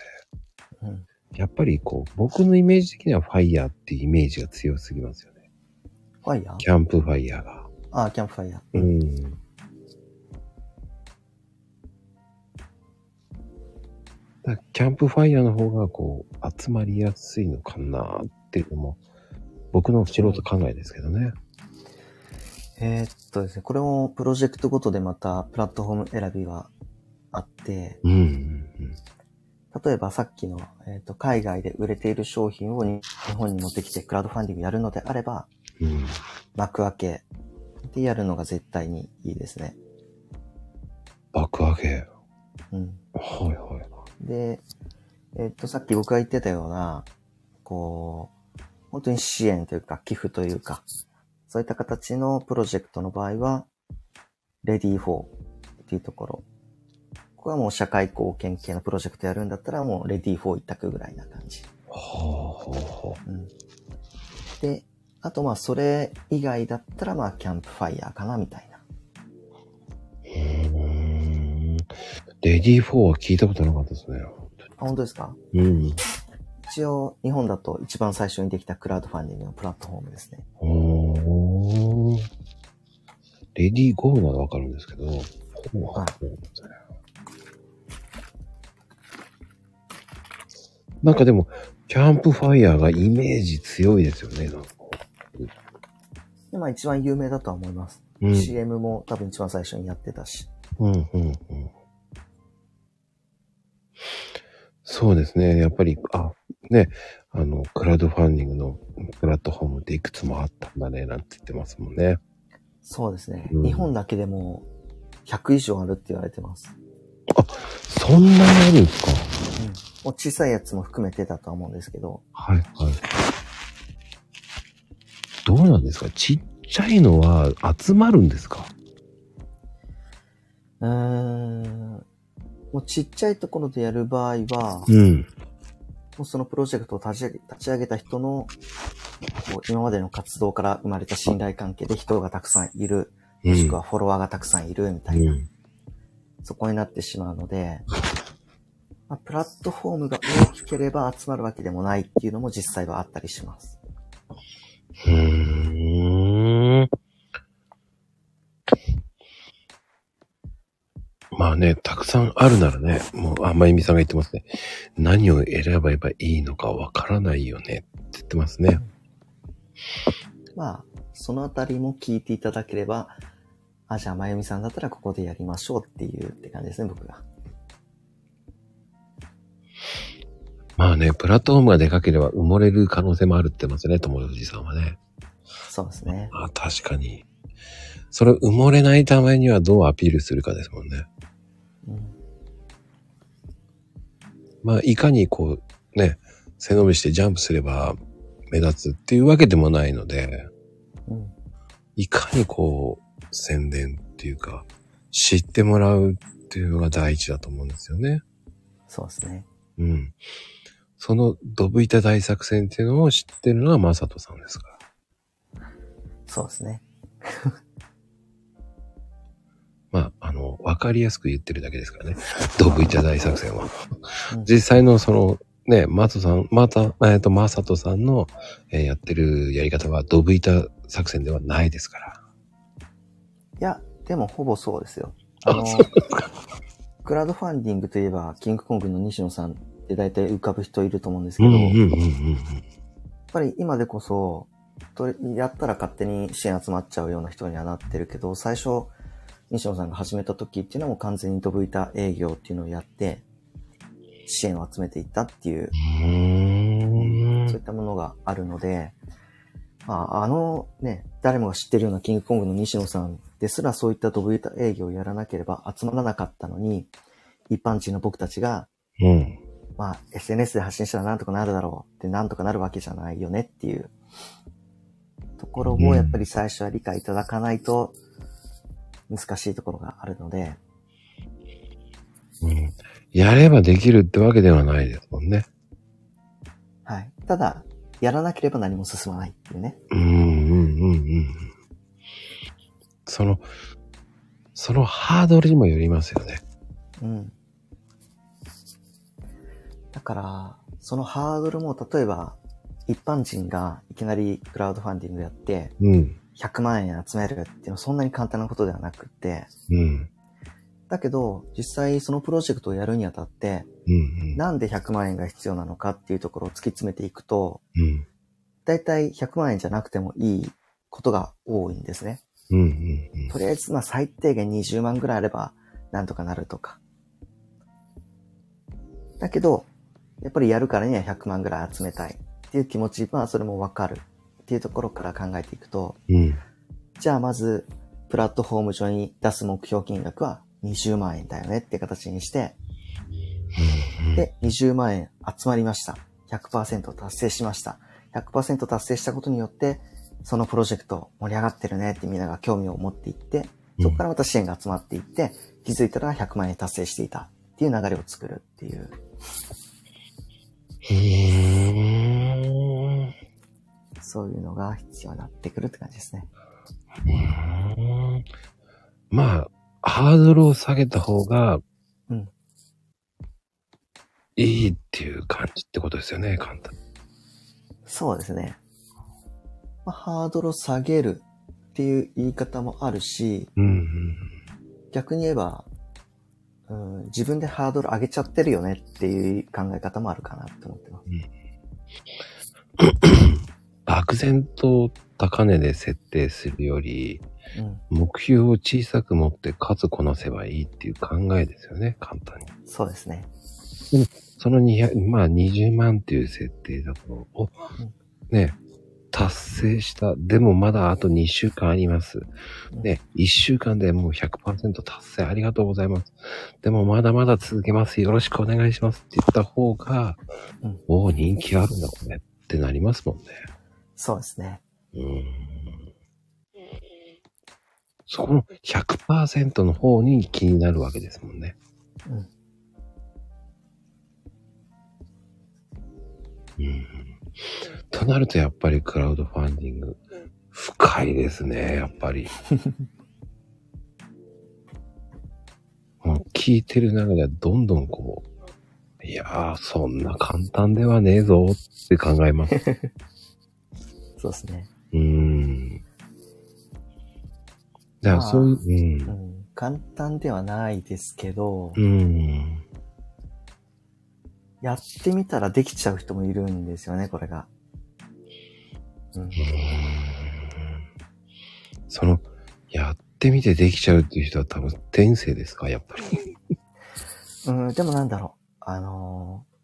うん。やっぱりこう、僕のイメージ的にはファイヤーっていうイメージが強すぎますよね。ファイヤーキャンプファイヤーが。あ、キャンプファイヤー。うん。だキャンプファイヤーの方がこう、集まりやすいのかなっていうのも、僕の素人考えですけどね。えーっとですね、これもプロジェクトごとでまたプラットフォーム選びがあって、うんうん例えばさっきの、えーっと海外で売れている商品をに日本に持ってきてクラウドファンディングやるのであれば、うん。うん。幕開けでやるのが絶対にいいですね。爆上げ。うん。はいはい。で、えーっと、さっき僕が言ってたような、こう、本当に支援というか寄付というか、そういった形のプロジェクトの場合は、レディー4っていうところ。ここはもう社会貢献系のプロジェクトやるんだったらもうレディー4一択ぐらいな感じ。はあはうん。で、あとまあそれ以外だったらまあキャンプファイヤーかなみたいな。あ。うー。ん。レディー4は聞いたことなかったですね。あ、本当ですか？うん。一応日本だと一番最初にできたクラウドファンディングのプラットフォームですね。おー。レディーゴーならわかるんですけど、ほう。はなんかでも、キャンプファイヤーがイメージ強いですよね、なんか。で、まあ一番有名だとは思います。うん。CM も多分一番最初にやってたし。うん、うん、うん。そうですね。やっぱり、あ、ね、あの、クラウドファンディングのプラットフォームっていくつもあったんだね、なんて言ってますもんね。そうですね。うん日本だけでも100以上あるって言われてます。そんなにあるんですか？うん。もう小さいやつも含めてだとは思うんですけど、はい、はい。どうなんですか？ちっちゃいのは集まるんですか？うーん。もうちっちゃいところでやる場合は、うん。もうそのプロジェクトを立ち上げ立ち上げた人の、こう今までの活動から生まれた信頼関係で人がたくさんいる、もしくはフォロワーがたくさんいるみたいな、うん。そこになってしまうので、まあ、プラットフォームが大きければ集まるわけでもないっていうのも実際はあったりします。うーん。まあね、たくさんあるならね、もう、あ、まゆみさんが言ってますね。何を選べばいいのかわからないよねって言ってますね。まあ、そのあたりも聞いていただければ、あ、じゃあ、まゆみさんだったらここでやりましょうっていうって感じですね、僕が。まあね、プラットフォームがでかければ埋もれる可能性もあるって言ってますね、友藤さんはね。そうですね。あ確かに。それ埋もれないためにはどうアピールするかですもんね。うん。まあ、いかにこう、ね、背伸びしてジャンプすれば目立つっていうわけでもないので、うん。いかにこう、宣伝っていうか、知ってもらうっていうのが第一だと思うんですよね。そうですね。うん。そのドブ板大作戦っていうのを知ってるのはマサトさんですか？ら。そうですね。まあ、あの、わかりやすく言ってるだけですからね。<laughs> ドブ板大作戦は。うん実際のその、ね、マトさん、また、えっ、と、マサトさんの、えーやってるやり方はドブ板作戦ではないですから。いや、でもほぼそうですよ。あのクラウドファンディングといえば、キングコングの西野さんって大体浮かぶ人いると思うんですけど、やっぱり今でこそ、とやったら勝手に支援集まっちゃうような人にはなってるけど、最初、西野さんが始めた時っていうのはもう完全にドブ板営業っていうのをやって、支援を集めていったっていう、そういったものがあるので、まあ、あのね、誰もが知ってるようなキングコングの西野さんですらそういったドブ板営業をやらなければ集まらなかったのに、一般人の僕たちが、うん。まあ、SNS で発信したらなんとかなるだろうってなんとかなるわけじゃないよねっていうところうんをやっぱり最初は理解いただかないと難しいところがあるので、うん。やればできるってわけではないですもんね。はい。ただ、やらなければ何も進まないっていうね。うんうんうんうん。その、そのハードルにもよりますよね。うん。だから、そのハードルも、例えば、一般人がいきなりクラウドファンディングやって、うん。100万円集めるっていうのはそんなに簡単なことではなくって、うん。だけど、実際そのプロジェクトをやるにあたって、うん。なんで100万円が必要なのかっていうところを突き詰めていくと、うん。だいたい100万円じゃなくてもいいことが多いんですね。うん。うん。とりあえず、まあ最低限20万ぐらいあれば、なんとかなるとか。だけど、やっぱりやるからには100万ぐらい集めたいっていう気持ち、まあそれもわかるっていうところから考えていくと、うん。じゃあまず、プラットフォーム上に出す目標金額は20万円だよねって形にして、で、20万円集まりました。100%達成しました。100%達成したことによって、そのプロジェクト盛り上がってるねってみんなが興味を持っていって、そこからまた支援が集まっていって、気づいたら100万円達成していたっていう流れを作るっていう。うん。そういうのが必要になってくるって感じですね。うんまあ、ハードルを下げた方が、うんいいっていう感じってことですよね、簡単に。そうですね。まあ、ハードルを下げるっていう言い方もあるし、うんうん逆に言えば、うん、自分でハードル上げちゃってるよねっていう考え方もあるかなって思ってます。漠然と高値で設定するより、うん。目標を小さく持って数こなせばいいっていう考えですよね、簡単に。そうですね。その200、まあ20万っていう設定だと、お、ね、達成した。でもまだあと2週間あります。ね、1週間でもう100%達成ありがとうございます。でもまだまだ続けます。よろしくお願いしますって言った方が、うんお人気あるんだこれってなりますもんね。そうですね。うーん。そこの100%の方に気になるわけですもんね。うん。うんとなるとやっぱりクラウドファンディング、深いですね、やっぱり。もう聞いてる中ではどんどんこう、いやー、そんな簡単ではねえぞって考えます。<laughs> そうですね。うーん。だからそういう、うん。簡単ではないですけど、うん。うん。やってみたらできちゃう人もいるんですよね、これが。うん。その、やってみてできちゃうっていう人は多分天性ですか？やっぱり。<laughs> うん、でもなんだろう。あのー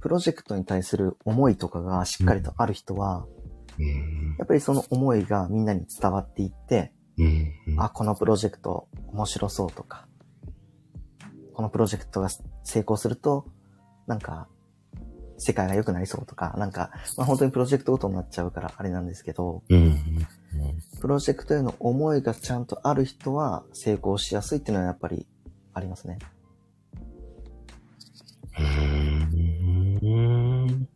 プロジェクトに対する思いとかがしっかりとある人は、うん。やっぱりその思いがみんなに伝わっていって、うん。うんあ、このプロジェクト面白そうとか、このプロジェクトが成功すると、なんか、世界が良くなりそうとか、なんか、まあ本当にプロジェクトごとになっちゃうからあれなんですけど、うん。プロジェクトへの思いがちゃんとある人は成功しやすいっていうのはやっぱりありますね。うん。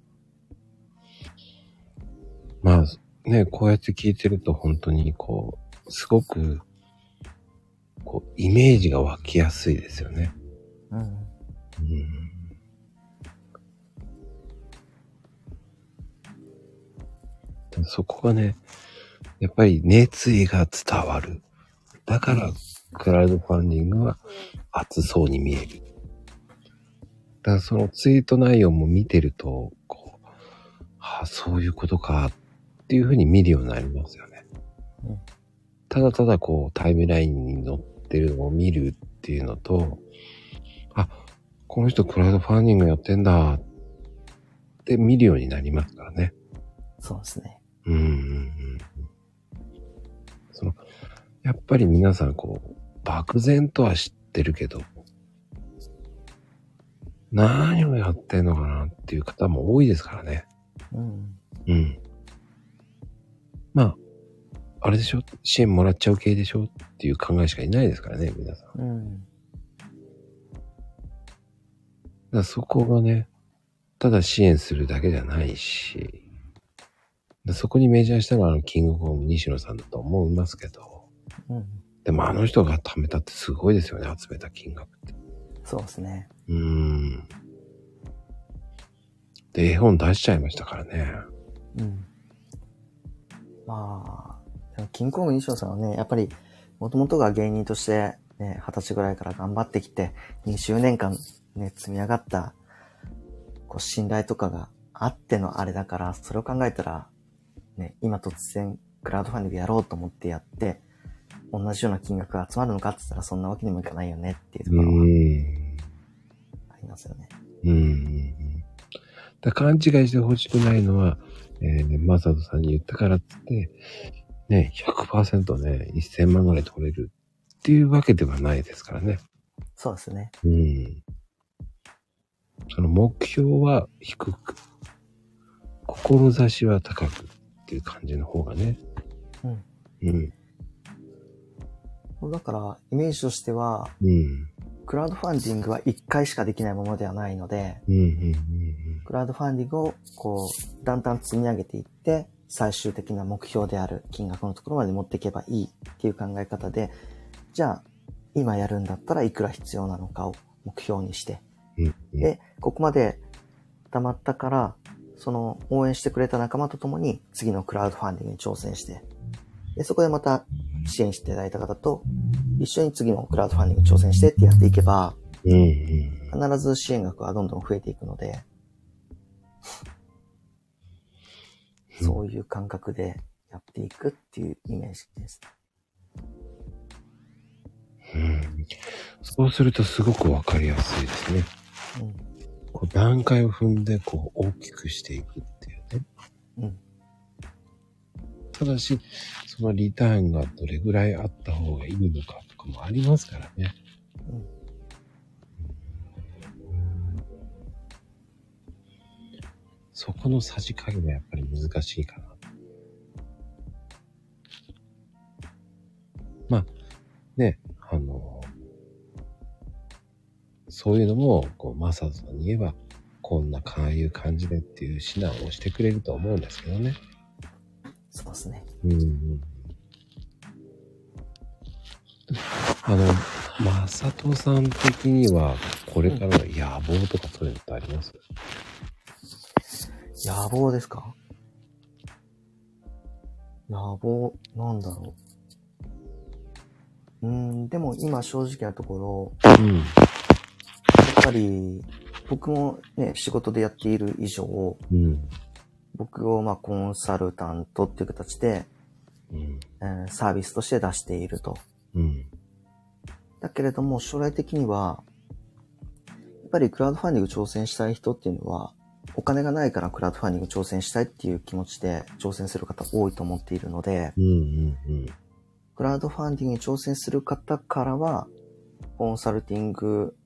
まあ、ね、こうやって聞いてると本当にこう、すごく、こう、イメージが湧きやすいですよね。うん。うん。そこがね、やっぱり熱意が伝わる。だから、クラウドファンディングは熱そうに見える。だからそのツイート内容も見てると、こう、ああ、そういうことかっていうふうに見るようになりますよね。うんただただこうタイムラインに載ってるのを見るっていうのと、あ、この人クラウドファンディングやってんだって見るようになりますからね。そうですね。うん。その、やっぱり皆さんこう、漠然とは知ってるけど、何をやってんのかなっていう方も多いですからね。うん。うん。まあ、あれでしょ？支援もらっちゃう系でしょ？っていう考えしかいないですからね、皆さん。うん。らそこがね、ただ支援するだけじゃないし、でそこにメジャーしたのはあの、キングコング西野さんだと思いますけど、うん。でもあの人が貯めたってすごいですよね、集めた金額って。そうですね。うーん。で、絵本出しちゃいましたからね。うん。まあ、でもキングコング西野さんはね、やっぱり、もともとが芸人として、ね、二十歳ぐらいから頑張ってきて、20年間ね、積み上がった、こう、信頼とかがあってのあれだから、それを考えたら、ね、今突然、クラウドファンディングやろうと思ってやって、同じような金額が集まるのかって言ったら、そんなわけにもいかないよねっていうとうころはん。ありますよね。うん。だ勘違いしてほしくないのは、えー、マサトさんに言ったからっつって、ね、100%ね、1000万ぐらい取れるっていうわけではないですからね。そうですね。うん。その目標は低く、志は高くっていう感じの方がね。うん。うん。だから、イメージとしては、うん。クラウドファンディングは1回しかできないものではないので、うん。うん。クラウドファンディングをこう、だんだん積み上げていって、最終的な目標である金額のところまで持っていけばいいっていう考え方で、じゃあ、今やるんだったらいくら必要なのかを目標にして、うん。うん。で、ここまで溜まったから、その応援してくれた仲間と共に次のクラウドファンディングに挑戦して、で、そこでまた支援していただいた方と一緒に次のクラウドファンディングに挑戦してってやっていけば。必ず支援額はどんどん増えていくので、そういう感覚でやっていくっていうイメージです。うん。そうするとすごくわかりやすいですね。うん。こう段階を踏んでこう大きくしていくっていうね。うん。ただし、そのリターンがどれぐらいあった方がいいのかとかもありますからね。うん。そこのさじ加減がやっぱり難しいかな。まあ、ね、そういうのも、こう、マサトさんに言えば、こんな、こういう感じでっていう指南をしてくれると思うんですけどね。そうですね。うんうん。あの、マサトさん的には、これからの野望とかそういうのってあります？野望ですか？野望、なんだろう。うーん、でも今正直なところ、うん。やっぱり、僕もね、仕事でやっている以上、うん。僕をまあコンサルタントっていう形で、うん。えーサービスとして出していると。うん。だけれども、将来的には、やっぱりクラウドファンディング挑戦したい人っていうのは、お金がないからクラウドファンディング挑戦したいっていう気持ちで挑戦する方多いと思っているので、うん。うん。クラウドファンディングに挑戦する方からは、コンサルティング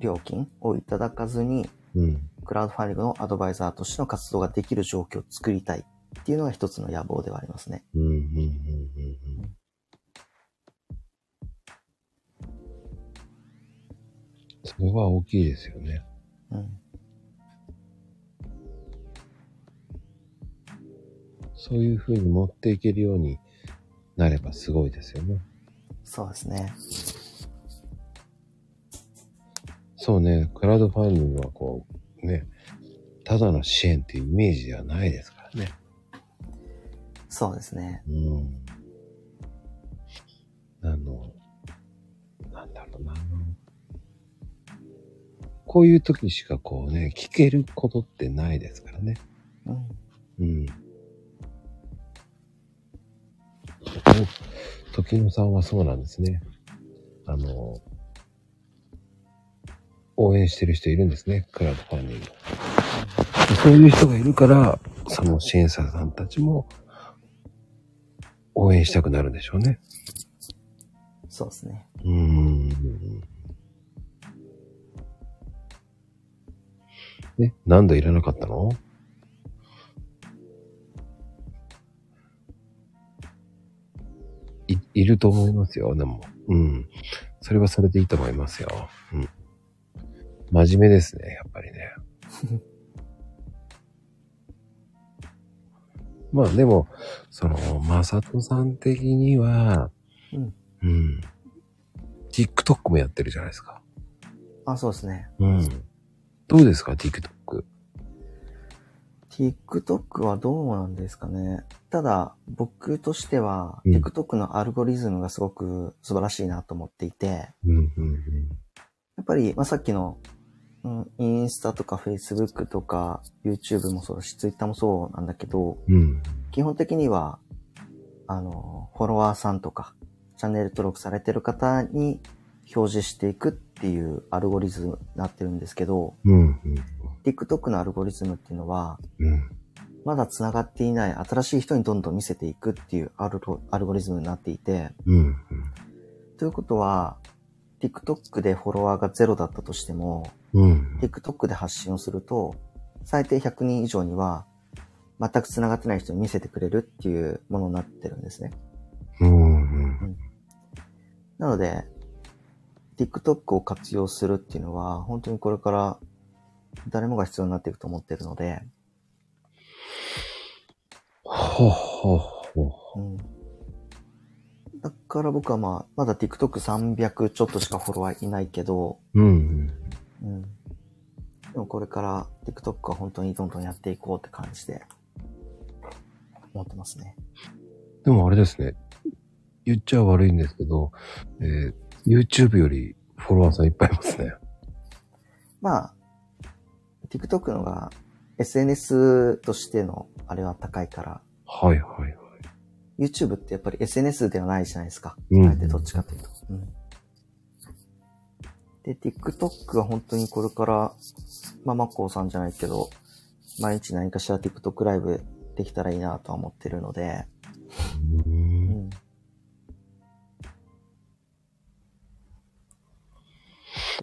料金をいただかずに、うん。クラウドファンディングのアドバイザーとしての活動ができる状況を作りたいっていうのが一つの野望ではありますね。うん。うん。うん。うん。それは大きいですよね。うん。そういう風に持っていけるようになればすごいですよね。そうですね。そうね、クラウドファンディングはこう、ね、ただの支援っていうイメージではないですからね。そうですね。うん。あの、なんだろうな。こういう時しかこうね、聞けることってないですからね。うん。うん。お時野さんはそうなんですね。あの、応援してる人いるんですね、クラウドファンディング。そういう人がいるから、その支援者さんたちも応援したくなるんでしょうね。そうですね。うーん。え、なんでいらなかったの？い、いると思いますよ、でも。うん。それはそれでいいと思いますよ。うん。真面目ですね、やっぱりね。<laughs> まあでも、その、まさとさん的には、うん。うん。TikTok もやってるじゃないですか。あ、そうですね。うん。どうですか、TikTok？TikTok はどうなんですかね。ただ、僕としては、うん TikTok のアルゴリズムがすごく素晴らしいなと思っていて、うん、うん、やっぱり、まあ、さっきの、うん、インスタとか Facebook とか YouTube もそうだし、Twitter もそうなんだけど、うん。うん。基本的には、あの、フォロワーさんとか、チャンネル登録されてる方に表示していくっていうアルゴリズムになってるんですけど、うん、うん。TikTok のアルゴリズムっていうのは、うん。まだ繋がっていない新しい人にどんどん見せていくっていうアルゴアルゴリズムになっていて、うん。ということは、TikTok でフォロワーがゼロだったとしても、うん。TikTok で発信をすると、最低100人以上には、全く繋がってない人に見せてくれるっていうものになってるんですね。うん。なので、TikTok を活用するっていうのは、本当にこれから誰もが必要になっていくと思ってるので、ほほほ。うん。だから僕はまあ、まだ TikTok300 ちょっとしかフォロワーいないけど、うん。うん。でもこれから TikTok は本当にどんどんやっていこうって感じで、思ってますね。でもあれですね。言っちゃ悪いんですけど、えー YouTube よりフォロワーさんいっぱいいますね。まあ、TikTok のが SNS としてのあれは高いから、はいはいはい。YouTube ってやっぱり SNS ではないじゃないですか。うんあえてどっちかというと。うん。で、TikTok は本当にこれから、まあ、マコさんじゃないけど、毎日何かしら TikTok ライブできたらいいなとは思ってるので、ううんん。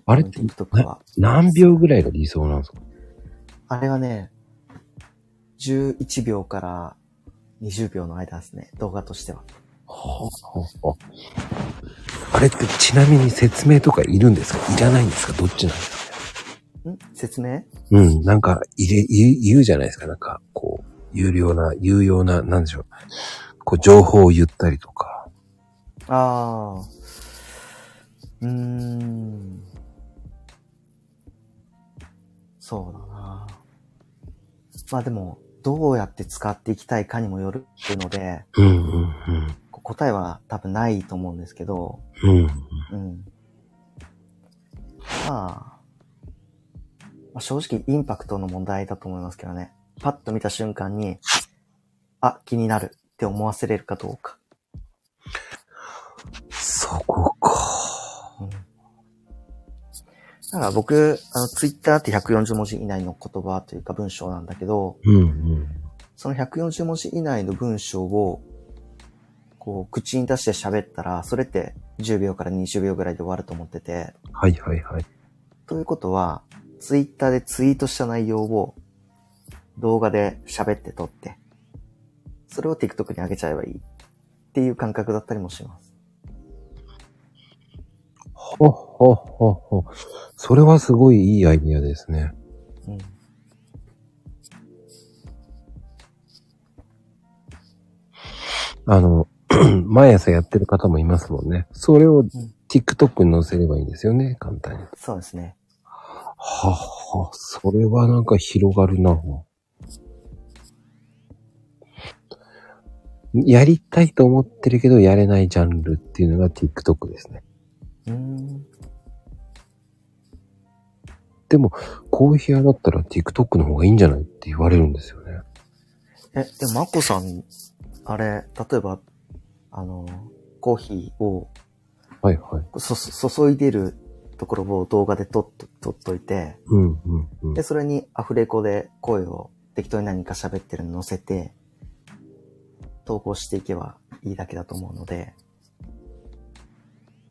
あれって TikTok は。何秒ぐらいが理想なんですか？あれはね、11秒から20秒の間ですね。動画としては。あれってちなみに説明とかいるんですか？いらないんですか？どっちなんですか？ん？説明？うん、なんか入れ、言う言うじゃないですか。なんか、こう、有料な、有用な、なんでしょう。こう、情報を言ったりとか。ああ。うーん。そうだな。まあでも、どうやって使っていきたいかにもよるので、うん、うん、こ答えは多分ないと思うんですけど、うん。うん。うん。まあ、まあ、正直インパクトの問題だと思いますけどね。パッと見た瞬間に、あ、気になるって思わせれるかどうか。そこか。うんだから僕、あの、ツイッターって140文字以内の言葉というか文章なんだけど、うん、うん。その140文字以内の文章を、こう、口に出して喋ったら、それって10秒から20秒ぐらいで終わると思ってて、はい、はい、はい。ということは、ツイッターでツイートした内容を動画で喋って撮って、それを TikTok に上げちゃえばいいっていう感覚だったりもします。ほほほほ。それはすごいいいアイディアですね。うん。あの、<clears throat> 毎朝やってる方もいますもんね。それを TikTok に載せればいいんですよね、簡単に。そうですね。はっは、それはなんか広がるな。やりたいと思ってるけどやれないジャンルっていうのが TikTok ですね。うーん。でも、コーヒー屋だったら TikTok の方がいいんじゃないって言われるんですよね。え、でも、まこさん、あれ、例えば、あの、コーヒーをはいはい。注いでるところを動画で撮っと、撮っといて、うんうんうん。で、それにアフレコで声を適当に何か喋ってるの載せて、投稿していけばいいだけだと思うので、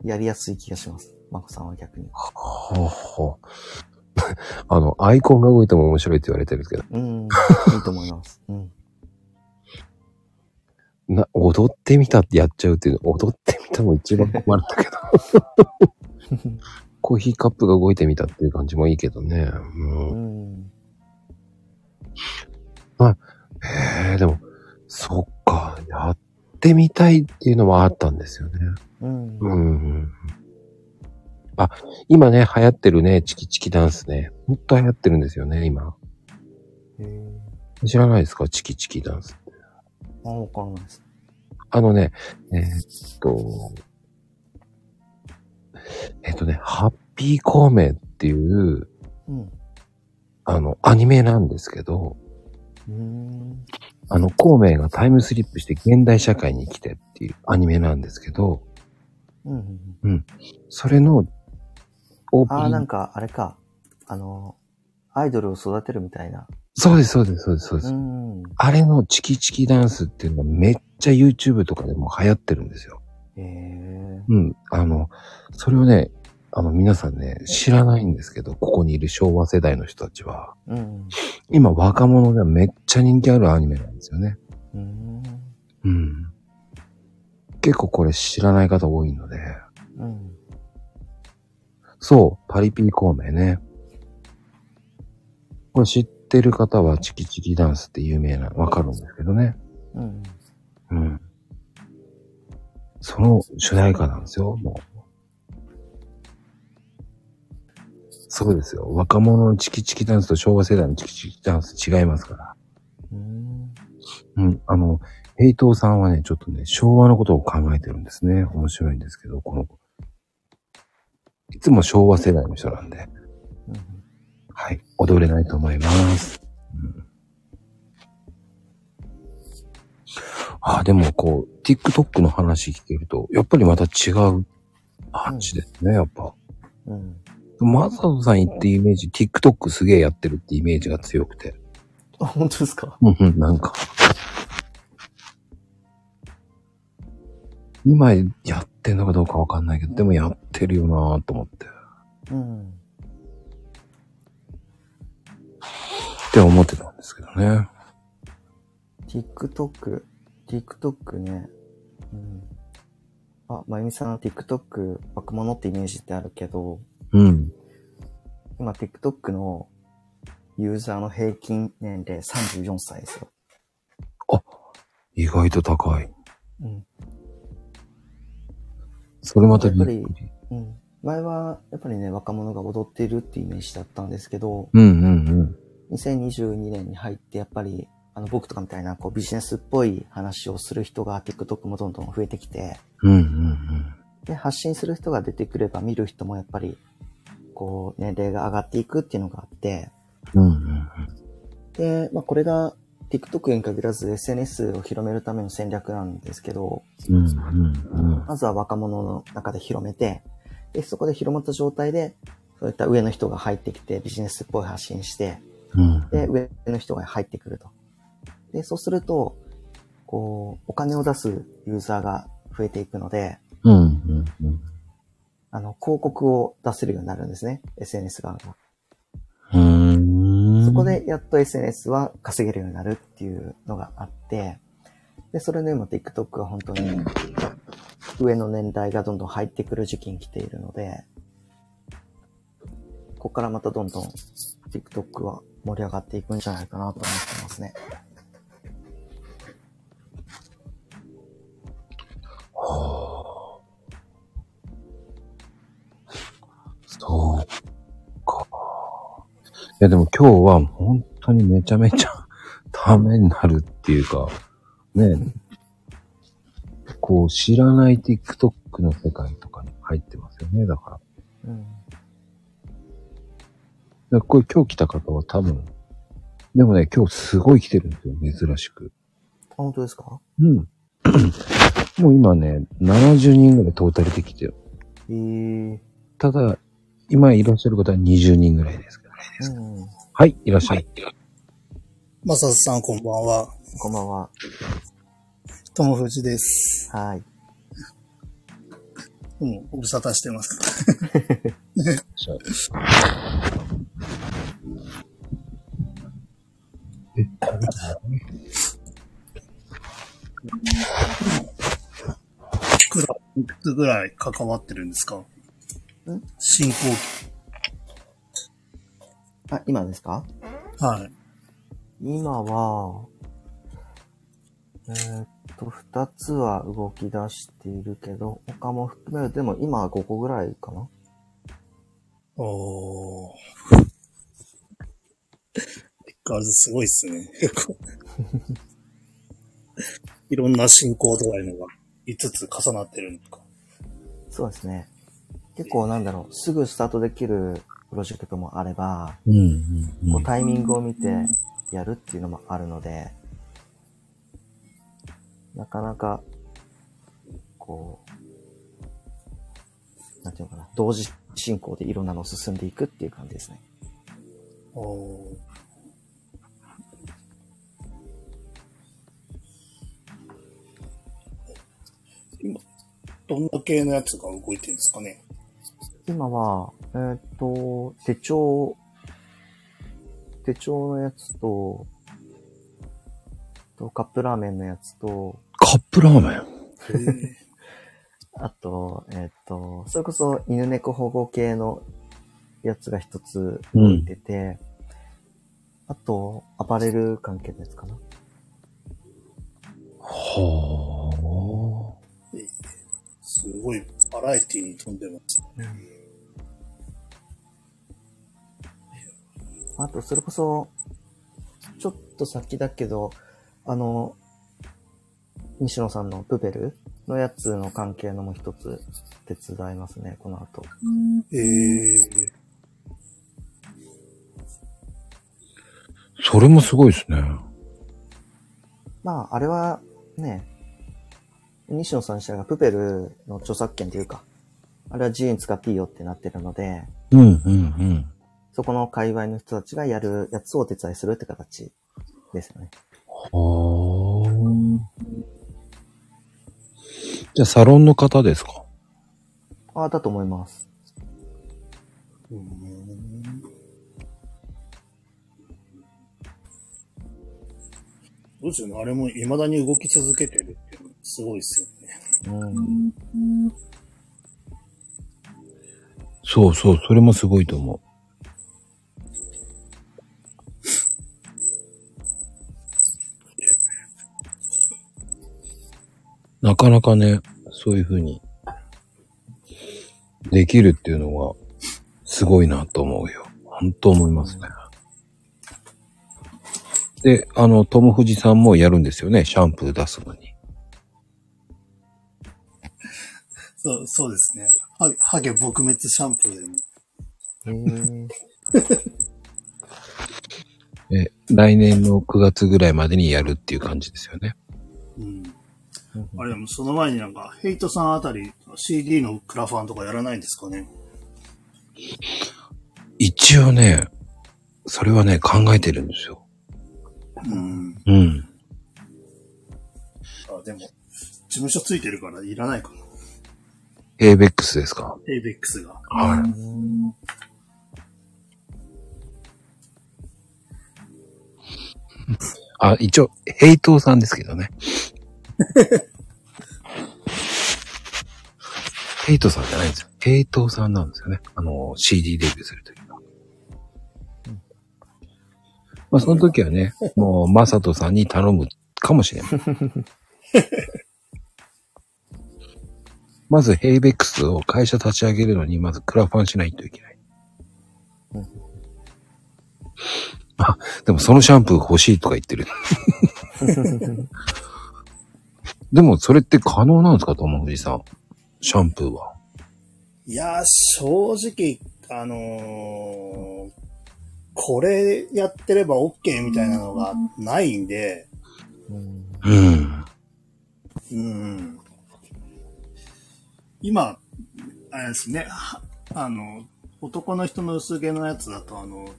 やりやすい気がします。まこさんは逆に。はあはあ。<laughs> あの、アイコンが動いても面白いって言われてるんですけど、うん、いいと思います。うん。<laughs> な、踊ってみたってやっちゃうっていうの、踊ってみたも一番困るんだけど。<laughs> コーヒーカップが動いてみたっていう感じもいいけどね。うんうん。へえ、でも、そっか、やってみたいっていうのはあったんですよね。うん。あ、今ね、流行ってるね、チキチキダンスね。ほんと流行ってるんですよね、今。知らないですかチキチキダンス。あ、わかんないです。あのね、えーっと、えーっとね、ハッピー孔明っていう、うん。あの、アニメなんですけど、うーん。あの、孔明がタイムスリップして現代社会に来てっていうアニメなんですけど、うんうんうん。それの、オープああ、ニングなんか、あれか。あの、アイドルを育てるみたいな。そうです、そうです、そうです、そうでうす。ん。あれのチキチキダンスっていうのがめっちゃ YouTube とかでも流行ってるんですよ。へえ。うん。あの、それをね、あの皆さんね、知らないんですけど、ここにいる昭和世代の人たちは、うん。今若者ではめっちゃ人気あるアニメなんですよね。うーん。うん。結構これ知らない方多いので、うん。そう、パリピー孔明ね。これ知ってる方はチキチキダンスって有名な、わかるんですけどね。うん。うん。その主題歌なんですよ、もう。そうですよ。若者のチキチキダンスと昭和世代のチキチキダンス違いますから。うーん。うん。あの、平等さんはね、ちょっとね、昭和のことを考えてるんですね。面白いんですけど、この子。いつも昭和世代の人なんで。うんはい。踊れないと思います。うん、ああ、でもこう、TikTok の話聞けると、やっぱりまた違う話ですね、やっぱ。うん。マサトさん言ってイメージ、TikTok すげえやってるってイメージが強くて。あ、本当ですか？うんうん、なんか。今やってんのかどうかわかんないけど、でもやってるよなぁと思って。うん。って思ってたんですけどね。TikTok、TikTok ね。うん。あ、まゆみさん、TikTok 若者ってイメージってあるけど、うん。今 TikTok のユーザーの平均年齢34歳ですよ。意外と高い。うん。それまたやっぱうん。前は、やっぱりね、若者が踊っているっていうイメージだったんですけど、うんうん2022年に入ってやっぱり、あの僕とかみたいなこうビジネスっぽい話をする人が TikTok もどんどん増えてきて、うん。うんうんで、発信する人が出てくれば見る人もやっぱり、こう、年齢が上がっていくっていうのがあって、うん。うんうんで、まあこれが TikTok に限らず SNS を広めるための戦略なんですけど、うん。うんうんまずは若者の中で広めて、で、そこで広まった状態で、そういった上の人が入ってきてビジネスっぽい発信して、うん。で、上の人が入ってくると。で、そうすると、こう、お金を出すユーザーが増えていくので、うんうんうん。あの、広告を出せるようになるんですね。SNS 側が。そこでやっと SNS は稼げるようになるっていうのがあって、で、それで今 TikTok は本当に上の年代がどんどん入ってくる時期に来ているので、ここからまたどんどん TikTok は盛り上がっていくんじゃないかなと思ってますね。そうやでも今日は本当にめちゃめちゃ <laughs> ためになるっていうか、ね、こう知らない TikTok の世界とかに入ってますよね、だから。うん。だからこれ今日来た方は多分、でもね、今日すごい来てるんですよ、珍しく。あ本当ですか？うん。<coughs> もう今ね、70人ぐらいトータルで来てる。えー、ただ、今いらっしゃる方は20人ぐらいです。うん。はい、いらっしゃい。まささんこんばんは。こんばんは。ともふじです。はい。うん、ご無沙汰してます。え、普段いくつぐらい関わってるんですか？進行あ、今ですか？期。はい。今は、えーっと、二つは動き出しているけど、他も含める、でも今は5個ぐらいかなおー。ガールズすごいっすね。結構いろんな進行度合いのが5つ重なってるんですか。そうですね。結構なんだろう、すぐスタートできるプロジェクトもあれば、うんうんこうタイミングを見てやるっていうのもあるので、なかなか、こう、なんていうのかな、同時進行でいろんなのを進んでいくっていう感じですね。おー。今、どんな系のやつが動いてるんですかね？今は、えーっと、手帳、手帳のやつと、とカップラーメンのやつと、カップラーメン？あと、えーっと、それこそ犬猫保護系のやつが一つ動いてて、あと、アパレル関係のやつかな。はすごいバラエティに富んでます。あと、それこそ、ちょっと先だけど、あの、西野さんのプペルのやつの関係のも一つ手伝いますね、この後。ええそれもすごいですね。まあ、あれはね、西野さん自体がプペルの著作権というか、あれは自由に使っていいよってなってるので、うんうんうん。そこの界隈の人たちがやるやつをお手伝いするって形ですよね。はあ。じゃあサロンの方ですか？ああ、だと思います。どうですよね。あれも未だに動き続けてるっていうのすごいですよね。うん。そうそう、それもすごいと思なかなかね、そういうふうに、できるっていうのは、すごいなと思うよ。本当思いますね。で、あの、友藤さんもやるんですよね、シャンプー出すのに。そう、そうですね。ハゲ、ハゲ撲滅シャンプーでも。え、来年の9月ぐらいまでにやるっていう感じですよね。うん。あれでもその前になんか、ヘイトさんあたり CD のクラファンとかやらないんですかね？一応ね、それはね、考えてるんですよ。うん。うん。あ、でも、事務所ついてるからいらないかな。エイベックスですか？エイベックスが。はい。あ、一応、ヘイトーさんですけどね。ヘイトさんじゃないんですよ。ヘイトさんなんですよね。あの、CD デビューするときは。まあ、その時はね、もう、マサトさんに頼むかもしれない。<laughs> まず、ヘイベックスを会社立ち上げるのに、まずクラファンしないといけない。うんあ、でもそのシャンプー欲しいとか言ってる。<laughs> でも、それって可能なんですか友藤さん？シャンプーは。いやー、正直、あのーこれやってれば OK みたいなのがないんで、うん。うん。うん。今、あれですね、はあの、男の人の薄毛のやつだと、あの、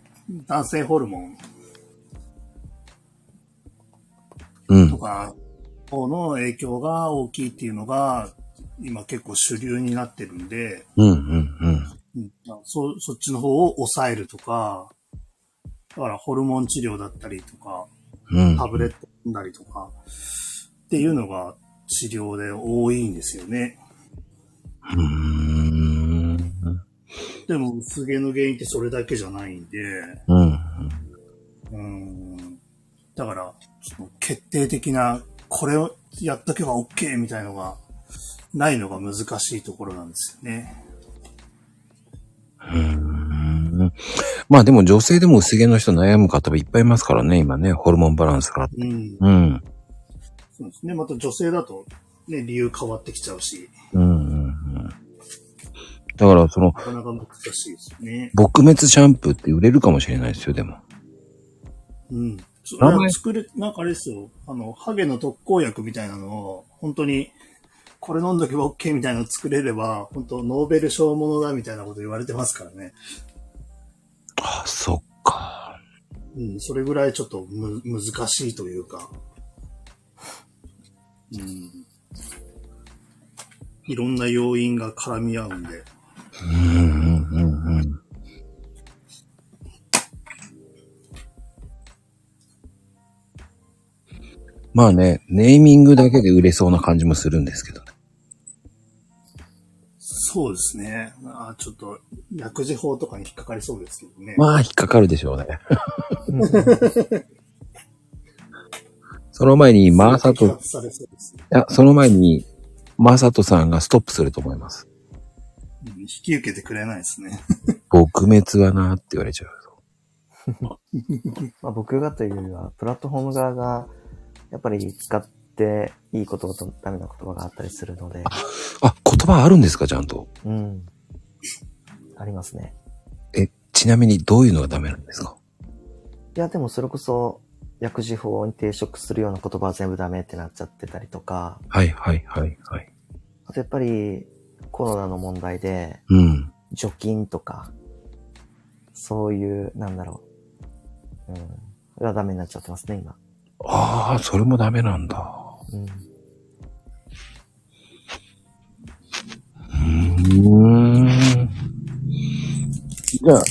男性ホルモンうん。とか方の影響が大きいっていうのが、今結構主流になってるんで、うん、うん、うん。うんそそっちの方を抑えるとか、だからホルモン治療だったりとか、うん。タブレット飲んだりとか、っていうのが治療で多いんですよね。うーん。でも薄毛の原因ってそれだけじゃないんで、うん。うん。だから、その決定的な、これをやっとけば OK みたいのが、ないのが難しいところなんですよね。うーん。まあでも女性でも薄毛の人悩む方はいっぱいいますからね、今ね、ホルモンバランスが。うん。うん。そうですね。また女性だと、ね、理由変わってきちゃうし、うんうんうん。だからその、なかなか難しいですよね。撲滅シャンプーって売れるかもしれないですよ、でも。うん。そ名前作る、なんかあれですよ。あの、ハゲの特効薬みたいなのを、本当に、これ飲んどけば OK みたいなの作れれば、本当ノーベル賞ものだみたいなこと言われてますからね。あ、そっか。うん、それぐらいちょっとむ、難しいというか。うん。いろんな要因が絡み合うんで。うんうんうんうん。まあね、ネーミングだけで売れそうな感じもするんですけどね。そうですね。あちょっと、薬事法とかに引っかかりそうですけどね。まあ、引っかかるでしょうね。<laughs> その前に、マーサト、い。や、その前に、マーサトさんがストップすると思います。うん引き受けてくれないですね。<laughs> <laughs> 撲滅はなーって言われちゃう。まあ、僕がというよりは、プラットフォーム側が、やっぱり使っていい言葉とダメな言葉があったりするので、あ、言葉あるんですか、ちゃんと？うん。ありますね。え、ちなみにどういうのがダメなんですか？いや、でもそれこそ、薬事法に抵触するような言葉は全部ダメってなっちゃってたりとか、はいはいはいはい。あとやっぱりコロナの問題で、うん。除菌とか、そういう、なんだろう。うん。がダメになっちゃってますね、今。ああ、それもダメなんだ。うん。うーん。じゃあ、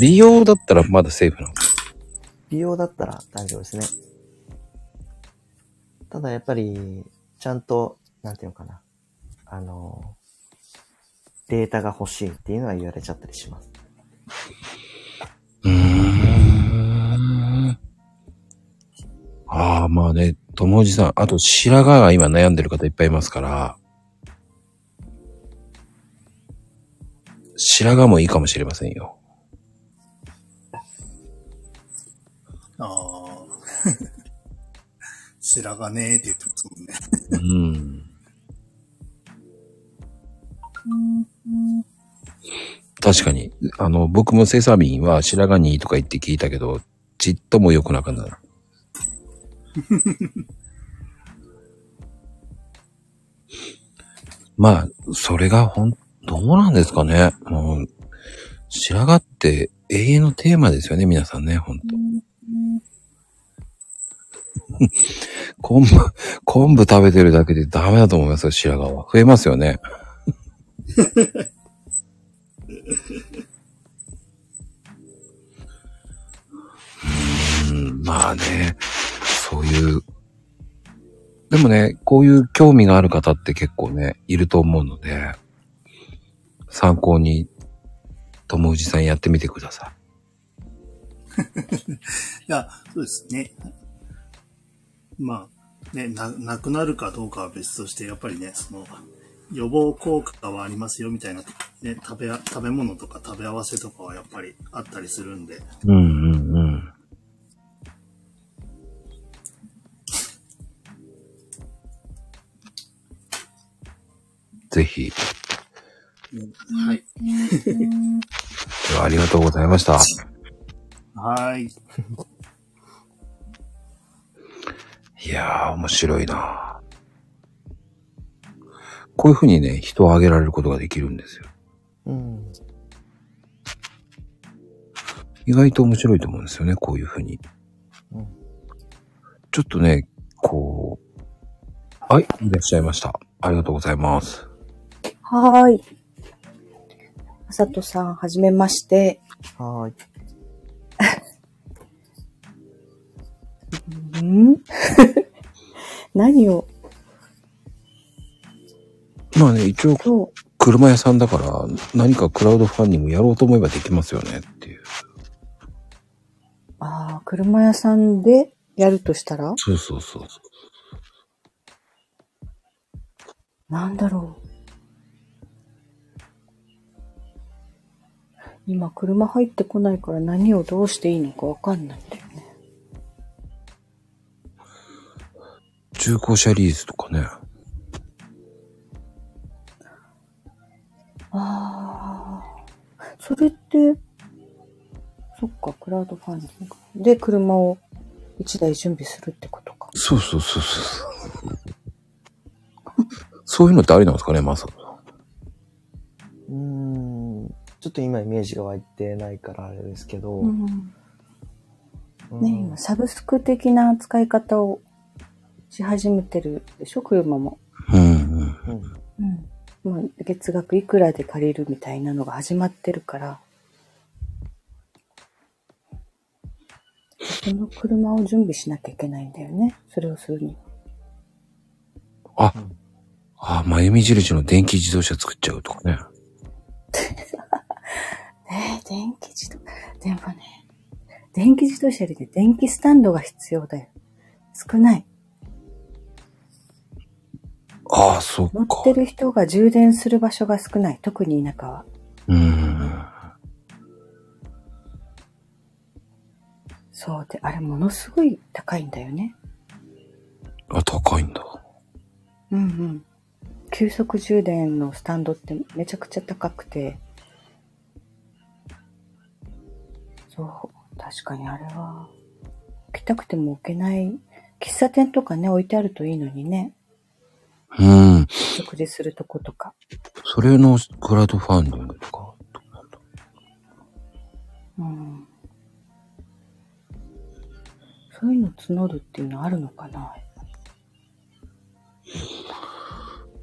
美容だったらまだセーフなの？美容だったら大丈夫ですね。ただやっぱり、ちゃんと、なんていうのかな。あの、データが欲しいっていうのは言われちゃったりします。うーん。ああ、まあね、友治さん、あと白髪が今悩んでる方いっぱいいますから、白髪もいいかもしれませんよ。ああ。<laughs> 白髪ねーって言ってますもんね。うん。確かに、あの、僕もセサミンは白髪にいいとか言って聞いたけど、ちっとも良くなくなる。まあ、それがほん、どうなんですかね。もう、白髪って永遠のテーマですよね、皆さんね、ほんと。<laughs> 昆布、昆布食べてるだけでダメだと思いますよ、白髪は。増えますよね。<laughs> うん、まあね、いう。でもね、こういう興味がある方って結構ね、いると思うので、参考に、友藤さんやってみてくださ <laughs> いや、そうですね。まあ、ね、な、なくなるかどうかは別として、やっぱりね、その、予防効果はありますよみたいな、ね、食べあ、食べ物とか食べ合わせとかはやっぱりあったりするんで、い。うんうんうん。ぜひ、はい。ではありがとうございました。はーい。いやー、面白いなこういうふうにね、人を上げられることができるんですよ。うん。意外と面白いと思うんですよね、こういうふうに。うん。ちょっとね、こう、はい、いらっしゃいました。ありがとうございます。はーい。あさとさん、はじめまして。はーい。ん？<laughs> 何を？まあね、一応、車屋さんだから、何かクラウドファンディングやろうと思えばできますよねっていう。ああ、車屋さんでやるとしたら？そうそうそうそう。なんだろう。今車入ってこないから何をどうしていいのかわかんないんだよね。中古車リースとかね。ああ。それって、そっか、クラウドファンディング。で、車を1台準備するってことか。そうそうそうそう。そういうのってありなんですかね、まさか。うーん。ちょっと今イメージが湧いてないからあれですけど。うん。うんね、今、サブスク的な使い方をし始めてるでしょ、車も。うんうん。うん。うん。まあ、月額いくらで借りるみたいなのが始まってるから、その車を準備しなきゃいけないんだよね。それをするに。あ、あ、まゆみ印の電気自動車作っちゃうとかね。<laughs> えー、電気自動、でもね、電気自動車よりね、電気スタンドが必要だよ。少ない。ああ、そっ乗か。ってる人が充電する場所が少ない。特に田舎は。うん。そうで、あれものすごい高いんだよね。あ、高いんだ。うんうん。急速充電のスタンドってめちゃくちゃ高くて。そう、確かにあれは、置きたくても置けない。喫茶店とかね、置いてあるといいのにね。うん。食事するとことか。それのクラウドファンディングとか？うん。そういうの募るっていうのあるのかな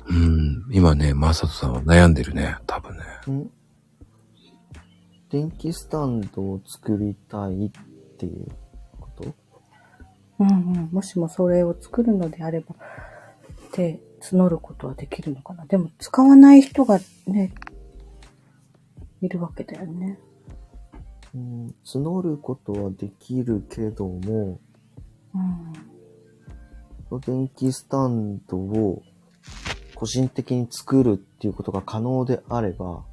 うん。今ね、まさとさんは悩んでるね。多分ね。ん電気スタンドを作りたいっていうこと？うんうん。もしもそれを作るのであれば、で、募ることはできるのかな？でも、使わない人がね、いるわけだよね。うん、募ることはできるけども、うん。電気スタンドを個人的に作るっていうことが可能であれば、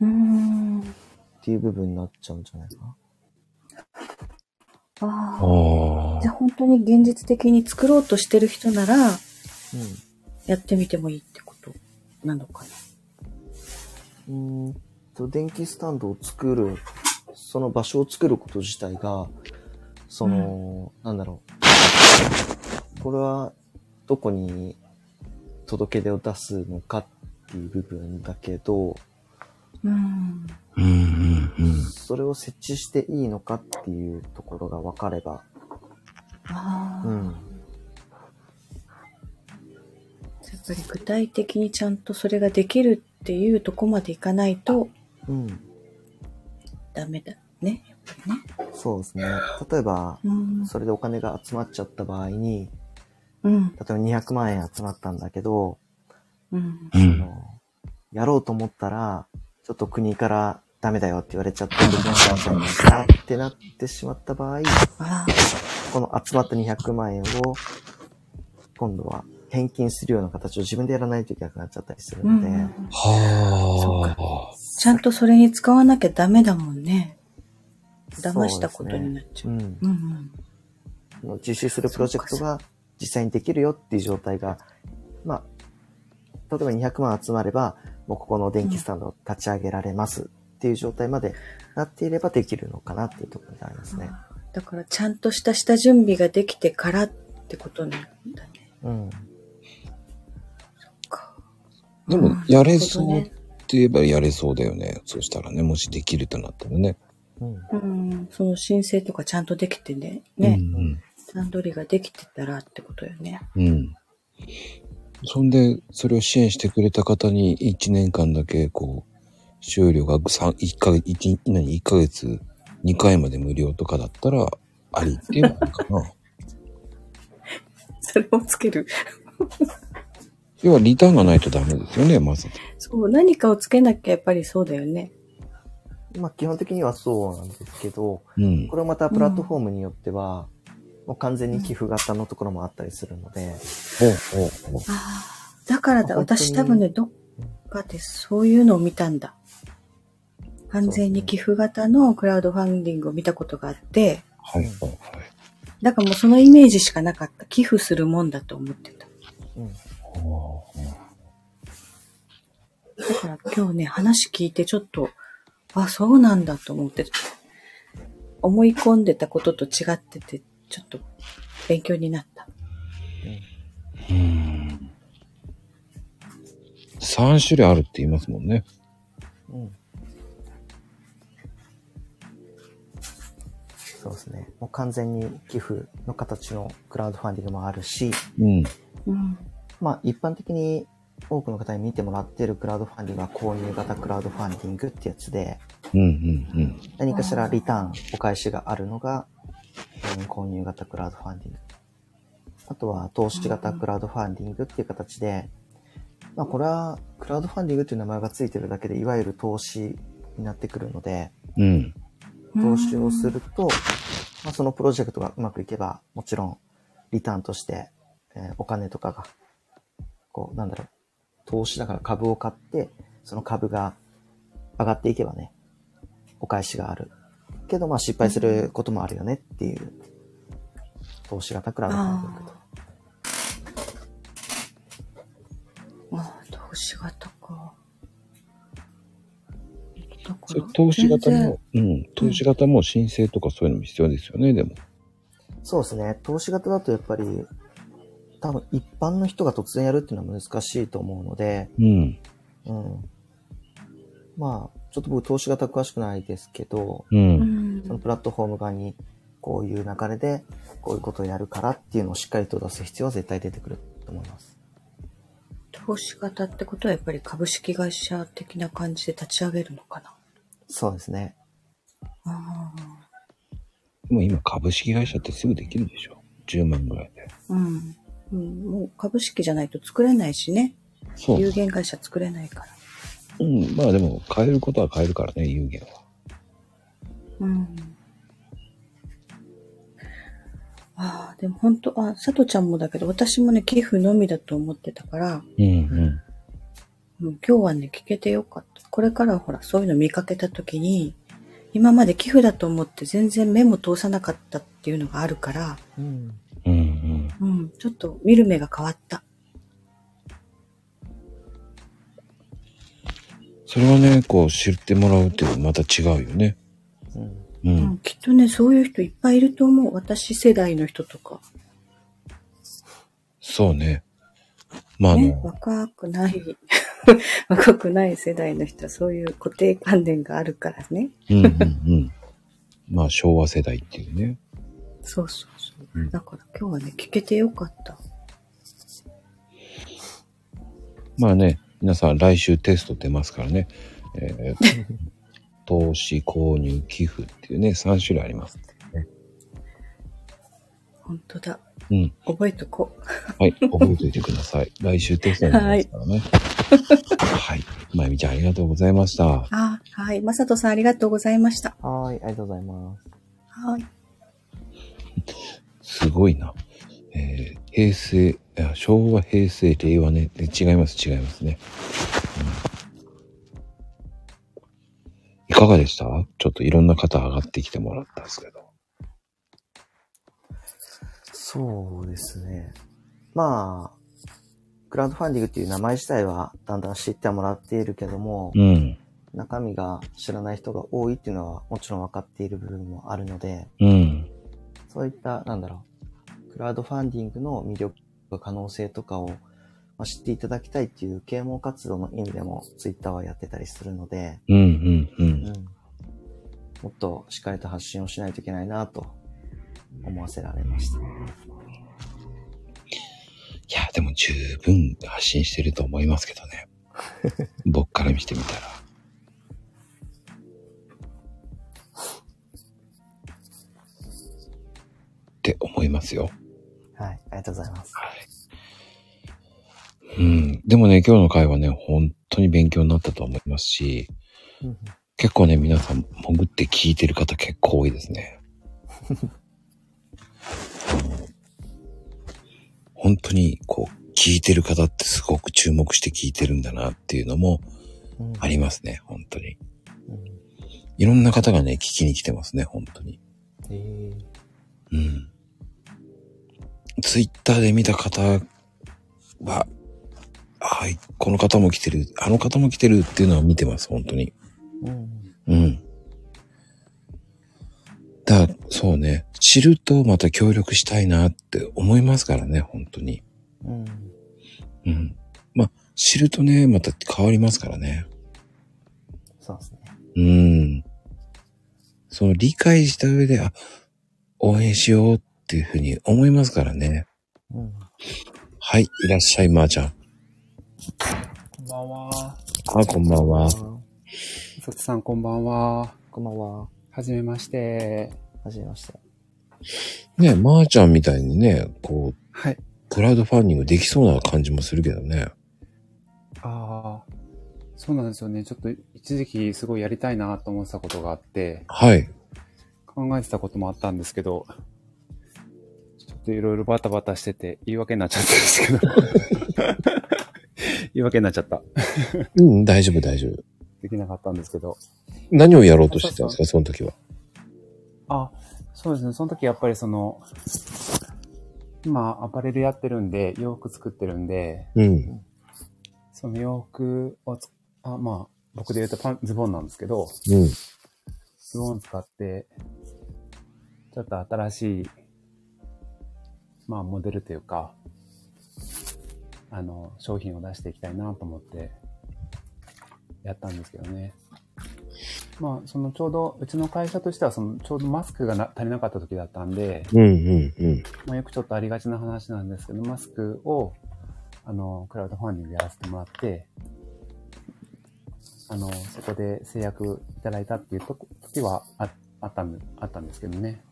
うーん。っていう部分になっちゃうんじゃないかな。ああ。あじゃあ本当に現実的に作ろうとしてる人なら、うん。やってみてもいいってことなのかな。うーんと、電気スタンドを作る、その場所を作ること自体が、その、なんだろう。これは、どこに届け出を出すのかっていう部分だけど、うん。うんうんうん。それを設置していいのかっていうところが分かれば、ああ。うん。やっぱり具体的にちゃんとそれができるっていうとこまでいかないとうん。ダメだね。やっぱりね。そうですね。例えば、うん。それでお金が集まっちゃった場合に、うん。例えば200万円集まったんだけど、うん。うん。あのやろうと思ったら、ちょっと国からダメだよって言われちゃって、できなくなっちゃいましたってなってしまった場合。この集まった200万円を、今度は返金するような形を自分でやらないといけなくなっちゃったりするので、うん。はあ。ちゃんとそれに使わなきゃダメだもんね。騙したことになっちゃう。うん。うんうん。実施するプロジェクトが実際にできるよっていう状態が、まあ、例えば200万集まれば、もうここの電気スタンドを立ち上げられますっていう状態までなっていればできるのかなっていうところでありますね。だからちゃんとした下準備ができてからってことなんだね。うん。かでも、やれそうって言えばやれそうだよね。そしたらね、もしできるとなったらね。うん。うん。その申請とかちゃんとできてね。ね。うん段取りができてたらってことよね。うん。うん。そんで、それを支援してくれた方に1年間だけ、こう、収料が3、1ヶ月、1、何、1ヶ月2回まで無料とかだったら、ありっていうのかな。<laughs> それをつける。<laughs> 要はリターンがないとダメですよね、まず。そう、何かをつけなきゃやっぱりそうだよね。まあ基本的にはそうなんですけど、うんこ。れをまたプラットフォームによっては、もう完全に寄付型のところもあったりするので、ほうほうほう。ああ。だからだ、私多分ね、どっかでそういうのを見たんだ。完全に寄付型のクラウドファンディングを見たことがあって、はいはいはい。だからもうそのイメージしかなかった。寄付するもんだと思ってた。うん。だから今日ね、話聞いてちょっと、あ、そうなんだと思って、思い込んでたことと違ってて、ちょっと勉強になった。うーん。3種類あるって言いますもんね。うん。そうですね。もう完全に寄付の形のクラウドファンディングもあるし、うん。うん。まあ一般的に多くの方に見てもらっているクラウドファンディングは購入型クラウドファンディングってやつで、うんうん何かしらリターン、お返しがあるのが、うん購入型クラウドファンディング。あとは投資型クラウドファンディングっていう形で、まあこれはクラウドファンディングっていう名前がついてるだけで、いわゆる投資になってくるので、うん。うん。投資をすると、まあ、そのプロジェクトがうまくいけば、もちろん、リターンとして、えーお金とかが、こう、なんだろう、投資だから株を買って、その株が上がっていけばね、お返しがある。けど、まあ失敗することもあるよねっていう、投資型クラウドファンディングと。ああ、投資型か。だかそれら投資型も、うん。投資型も申請とかそういうのも必要ですよね、でも。そうですね。投資型だとやっぱり、多分一般の人が突然やるっていうのは難しいと思うので、うん。うん。まあ、ちょっと僕投資型詳しくないですけど、う。うんんそのプラットフォーム側にこういう流れでこういうことをやるからっていうのをしっかりと出す必要は絶対出てくると思います。投資型ってことはやっぱり株式会社的な感じで立ち上げるのかな？そうですね。ああ。でも今株式会社ってすぐできるでしょ？10万ぐらいで。うん。うん、もう株式じゃないと作れないしね。そう。有限会社作れないから。うん。まあでも変えることは変えるからね、有限は。うん。ああ、でも本当、あ、佐藤ちゃんもだけど、私もね、寄付のみだと思ってたから、うんうん。うん、今日はね、聞けてよかった。これからはほら、そういうの見かけたときに、今まで寄付だと思って全然目も通さなかったっていうのがあるから、うん。うんうん。うん、ちょっと見る目が変わった。それはね、こう知ってもらうっていうのはまた違うよね。うん。きっとね、そういう人いっぱいいると思う。私世代の人とか。そうね。まああね、の、若くない、<laughs> 若くない世代の人はそういう固定観念があるからね。うんうんうん。<laughs> まあ昭和世代っていうね。そうそうそう。うんだから今日はね、聞けてよかった。まあね、皆さん来週テスト出ますからね。えー投資、購入、寄付っていうね、3種類あります。本当だ。うん。覚えとこう。はい。覚えておいてください。<laughs> 来週テストになりますからね。はい。まゆみちゃんありがとうございました。あ、はい。まさとさんありがとうございました。はーい、ありがとうございます。はい。すごいな。えー平成、いや昭和、平成、令和ね。え違います、違いますね。うんいかがでした？ちょっといろんな方上がってきてもらったんですけど。そうですね。まあ、クラウドファンディングっていう名前自体はだんだん知ってはもらっているけども、うん。中身が知らない人が多いっていうのはもちろん分かっている部分もあるので、うん。そういった、なんだろう、クラウドファンディングの魅力、可能性とかを、まあ、知っていただきたいっていう啓蒙活動の意味でもツイッターはやってたりするので、うん、うん、う。うんん、もっとしっかりと発信をしないといけないなと思わせられました。いや、でも十分発信してると思いますけどね。<laughs> 僕から見てみたら。って思いますよ。はい、ありがとうございます。はい。うん。でもね、今日の回はね、本当に勉強になったと思いますし、うん結構ね、皆さん潜って聞いてる方結構多いですね。<laughs> 本当にこう、聞いてる方ってすごく注目して聞いてるんだなっていうのもうんありますね、本当に。うんいろんな方がね、聞きに来てますね、本当に。ええうん。ツイッターで見た方は、はい、この方も来てる、あの方も来てるっていうのは見てます、本当に。うん。うん。だからそうね、知るとまた協力したいなって思いますからね、本当に。うん。うん。まあ、知るとね、また変わりますからね。そうですね。うん。その理解した上で、あ、応援しようっていうふうに思いますからね。うん。はい、いらっしゃい、まーちゃん。こんばんは。あ、こんばんは。あそつさんこんばんは。こんばんは。はじめまして。はじめまして。ね、まーちゃんみたいにね、こう、はい。クラウドファンディングできそうな感じもするけどね。ああ、そうなんですよね。ちょっと一時期すごいやりたいなと思ってたことがあって、はい。考えてたこともあったんですけど、ちょっといろいろバタバタしてて言い訳になっちゃったんですけど。<laughs> 言い訳になっちゃった。うん、大丈夫、大丈夫。できなかったんですけど。何をやろうとしてたんですか、その時は。あ、そうですね。その時やっぱりその、今アパレルやってるんで、洋服作ってるんで、うん。その洋服をつ、あまあ、僕で言うとパン、ズボンなんですけど、うん。ズボン使って、ちょっと新しい、まあ、モデルというか、あの、商品を出していきたいなと思って、やったんですけどね。まあ、そのちょうど、うちの会社としては、その、ちょうどマスクがな足りなかった時だったんで、うん、うん、うん。まあ、よくちょっとありがちな話なんですけど、マスクを、あの、クラウドファンディングやらせてもらって、あの、そこで制約いただいたっていうとこ時はああったんであったんですけどね。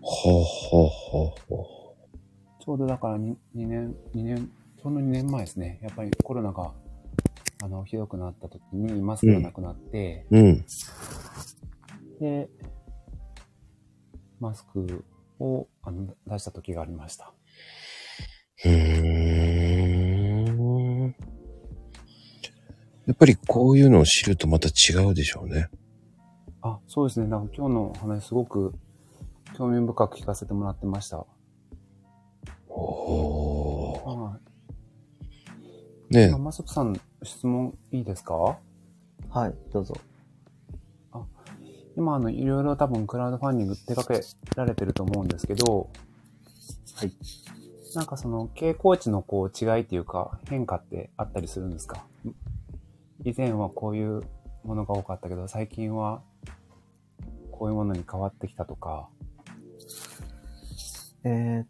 ほうほうほうほちょうどだから 2, 2年、2年、ちょうど2年前ですね。やっぱりコロナが、あの、ひどくなった時にマスクがなくなって、う。うん。で、マスクをあの出した時がありました。うーん。やっぱりこういうのを知るとまた違うでしょうね。あ、そうですね。なんか今日のお話すごく興味深く聞かせてもらってました。おー。はい。ねまあまさとさん、質問いいですか？はい、どうぞ。今、あの、いろいろ多分クラウドファンディング手掛けられてると思うんですけど、はい。なんかその傾向値のこう違いっていうか変化ってあったりするんですか？以前はこういうものが多かったけど、最近はこういうものに変わってきたとか。えーっ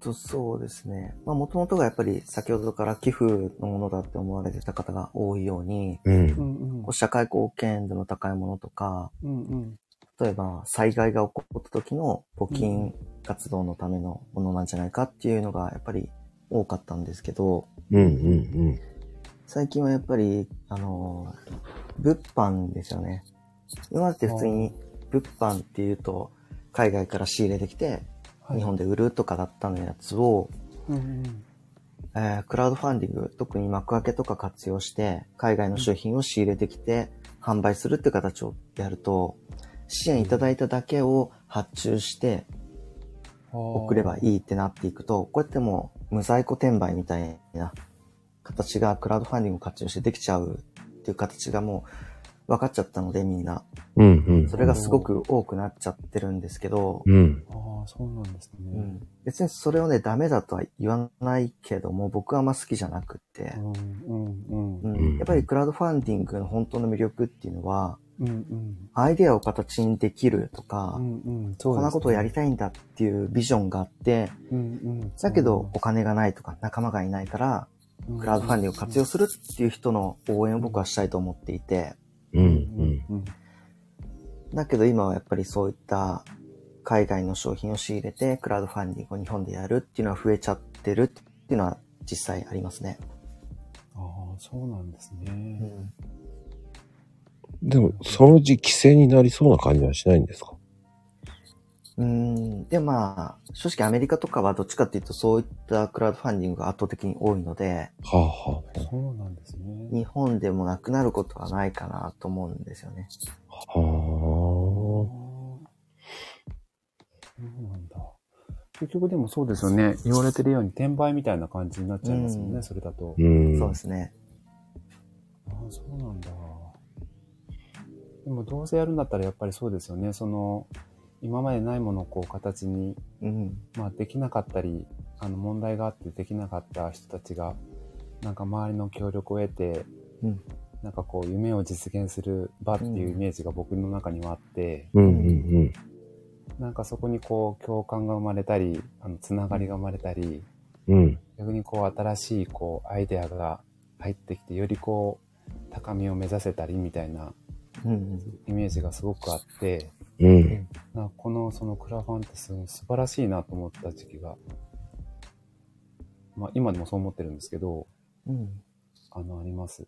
と、そうですね。まあ、もともとがやっぱり先ほどから寄付のものだって思われてた方が多いように、うん。うんうんこう。社会貢献度の高いものとか、うんうん。例えば災害が起こった時の募金活動のためのものなんじゃないかっていうのがやっぱり多かったんですけど、うん、うん、最近はやっぱり、あのー、物販ですよね。今までって普通に物販っていうと、海外から仕入れてきて、はい日本で売るとかだったのやつを、うんうん。えークラウドファンディング、特に幕開けとか活用して、海外の商品を仕入れてきて、販売するって形をやると、支援いただいただけを発注して送ればい。いいってなっていくと、こうやってもう無在庫転売みたいな形がクラウドファンディングを活用してできちゃうっていう形がもう分かっちゃったのでみんな。うん。うん、うん。それがすごく多くなっちゃってるんですけど、うん。ああ、そうなんですね。うん、別にそれをね、ダメだとは言わないけども、僕はあんま好きじゃなくって、うんうんうん。やっぱりクラウドファンディングの本当の魅力っていうのは、うんうん。アイデアを形にできるとか、うんうん。こんなことをやりたいんだっていうビジョンがあって、うんうん。だけどお金がないとか仲間がいないから、うん、クラウドファンディングを活用するっていう人の応援を僕はしたいと思っていて、うん、うん。うん。だけど今はやっぱりそういった海外の商品を仕入れてクラウドファンディングを日本でやるっていうのは増えちゃってるっていうのは実際ありますね。ああ、そうなんですね。うんでも、そのうち規制になりそうな感じはしないんですか？うーん。で、まあ、正直アメリカとかはどっちかっていうとそういったクラウドファンディングが圧倒的に多いので、はあはそうなんですね。日本でもなくなることはないかなと思うんですよね。あ。はそうなんだ。結局でもそうですよね。言われてるように転売みたいな感じになっちゃいますよね、うんそれだとあ。。うん。そうですね。ああ、そうなんだ。でもどうせやるんだったらやっぱりそうですよね。その、今までないものをこう形に、うん。まあできなかったり、あの問題があってできなかった人たちが、なんか周りの協力を得て、うんなんかこう夢を実現する場っていうイメージが僕の中にはあって、うんうんなんかそこにこう共感が生まれたり、あのつながりが生まれたり、うん。うん。逆にこう新しいこうアイデアが入ってきて、よりこう高みを目指せたりみたいなうん。イメージがすごくあって、うん。なこのそのクラファンってすごい素晴らしいなと思った時期が、まあ今でもそう思ってるんですけど、うん。あのあります。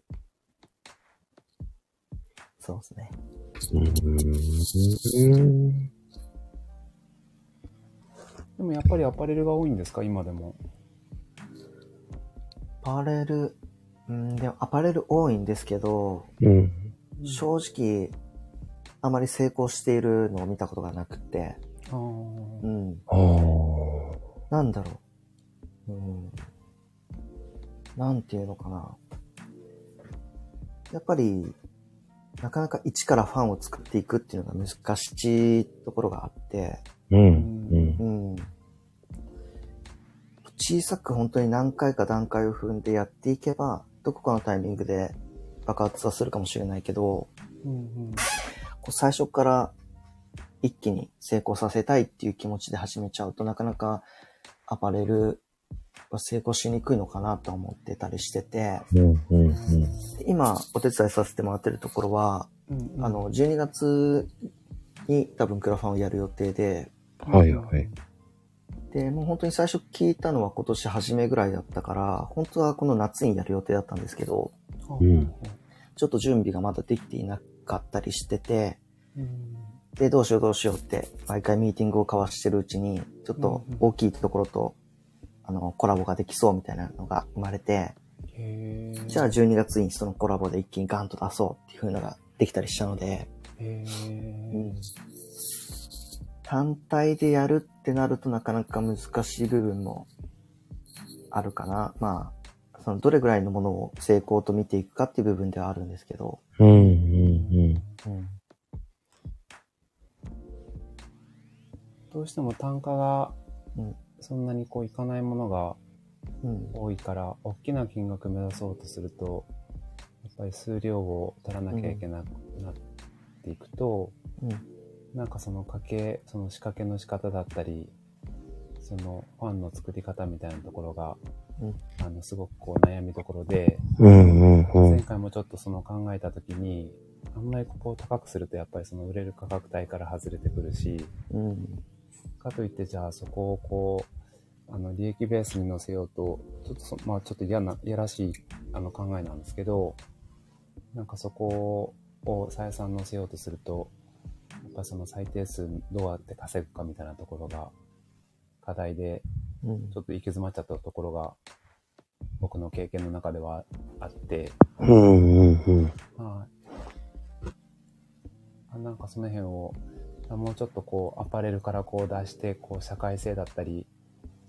そうですね。うん。でもやっぱりアパレルが多いんですか？今でも。アパレル、うん、でもアパレル多いんですけど、うん。正直、あまり成功しているのを見たことがなくて、うん。なんだろう。うん。なんていうのかな。やっぱり、なかなか一からファンを作っていくっていうのが難しいところがあって、うん。うん。うん。小さく本当に何回か段階を踏んでやっていけば、どこかのタイミングで爆発はするかもしれないけど、うんうん最初から一気に成功させたいっていう気持ちで始めちゃうとなかなかアパレルは成功しにくいのかなと思ってたりしてて、うん。うん。で今お手伝いさせてもらってるところは、うんうんあの、12月に多分クラファンをやる予定で、はいはい。で、もう本当に最初聞いたのは今年初めぐらいだったから、本当はこの夏にやる予定だったんですけど、うんちょっと準備がまだできていなかったりしてて、うん。で、どうしようどうしようって、毎回ミーティングを交わしてるうちに、ちょっと大きいところと、あの、コラボができそうみたいなのが生まれて、じゃあ12月にそのコラボで一気にガンと出そうっていう風のができたりしたので、へー。単体でやるってなるとなかなか難しい部分もあるかな。まあ、そのどれぐらいのものを成功と見ていくかっていう部分ではあるんですけど、うん。うん。うん。どうしても単価がそんなにこういかないものが。多いから、大きな金額目指そうとすると、やっぱり数量を取らなきゃいけなくなっていくと、うん。なんかその掛け、その仕掛けの仕方だったり、そのファンの作り方みたいなところが、あの、すごくこう悩みどころで、うん。うん。前回もちょっとその考えたときに、あんまりここを高くするとやっぱりその売れる価格帯から外れてくるし、うん。かといってじゃあそこをこう、あの、利益ベースに乗せようと、ちょっとそ、まあちょっと嫌な、嫌らしいあの考えなんですけど、なんかそこを採算乗せようとすると、やっぱその最低数どうやって稼ぐかみたいなところが課題で、うんちょっと行き詰まっちゃったところが僕の経験の中ではあって、うん。うん。はい。あなんかその辺を、あもうちょっとこう、アパレルからこう出して、こう、社会性だったり、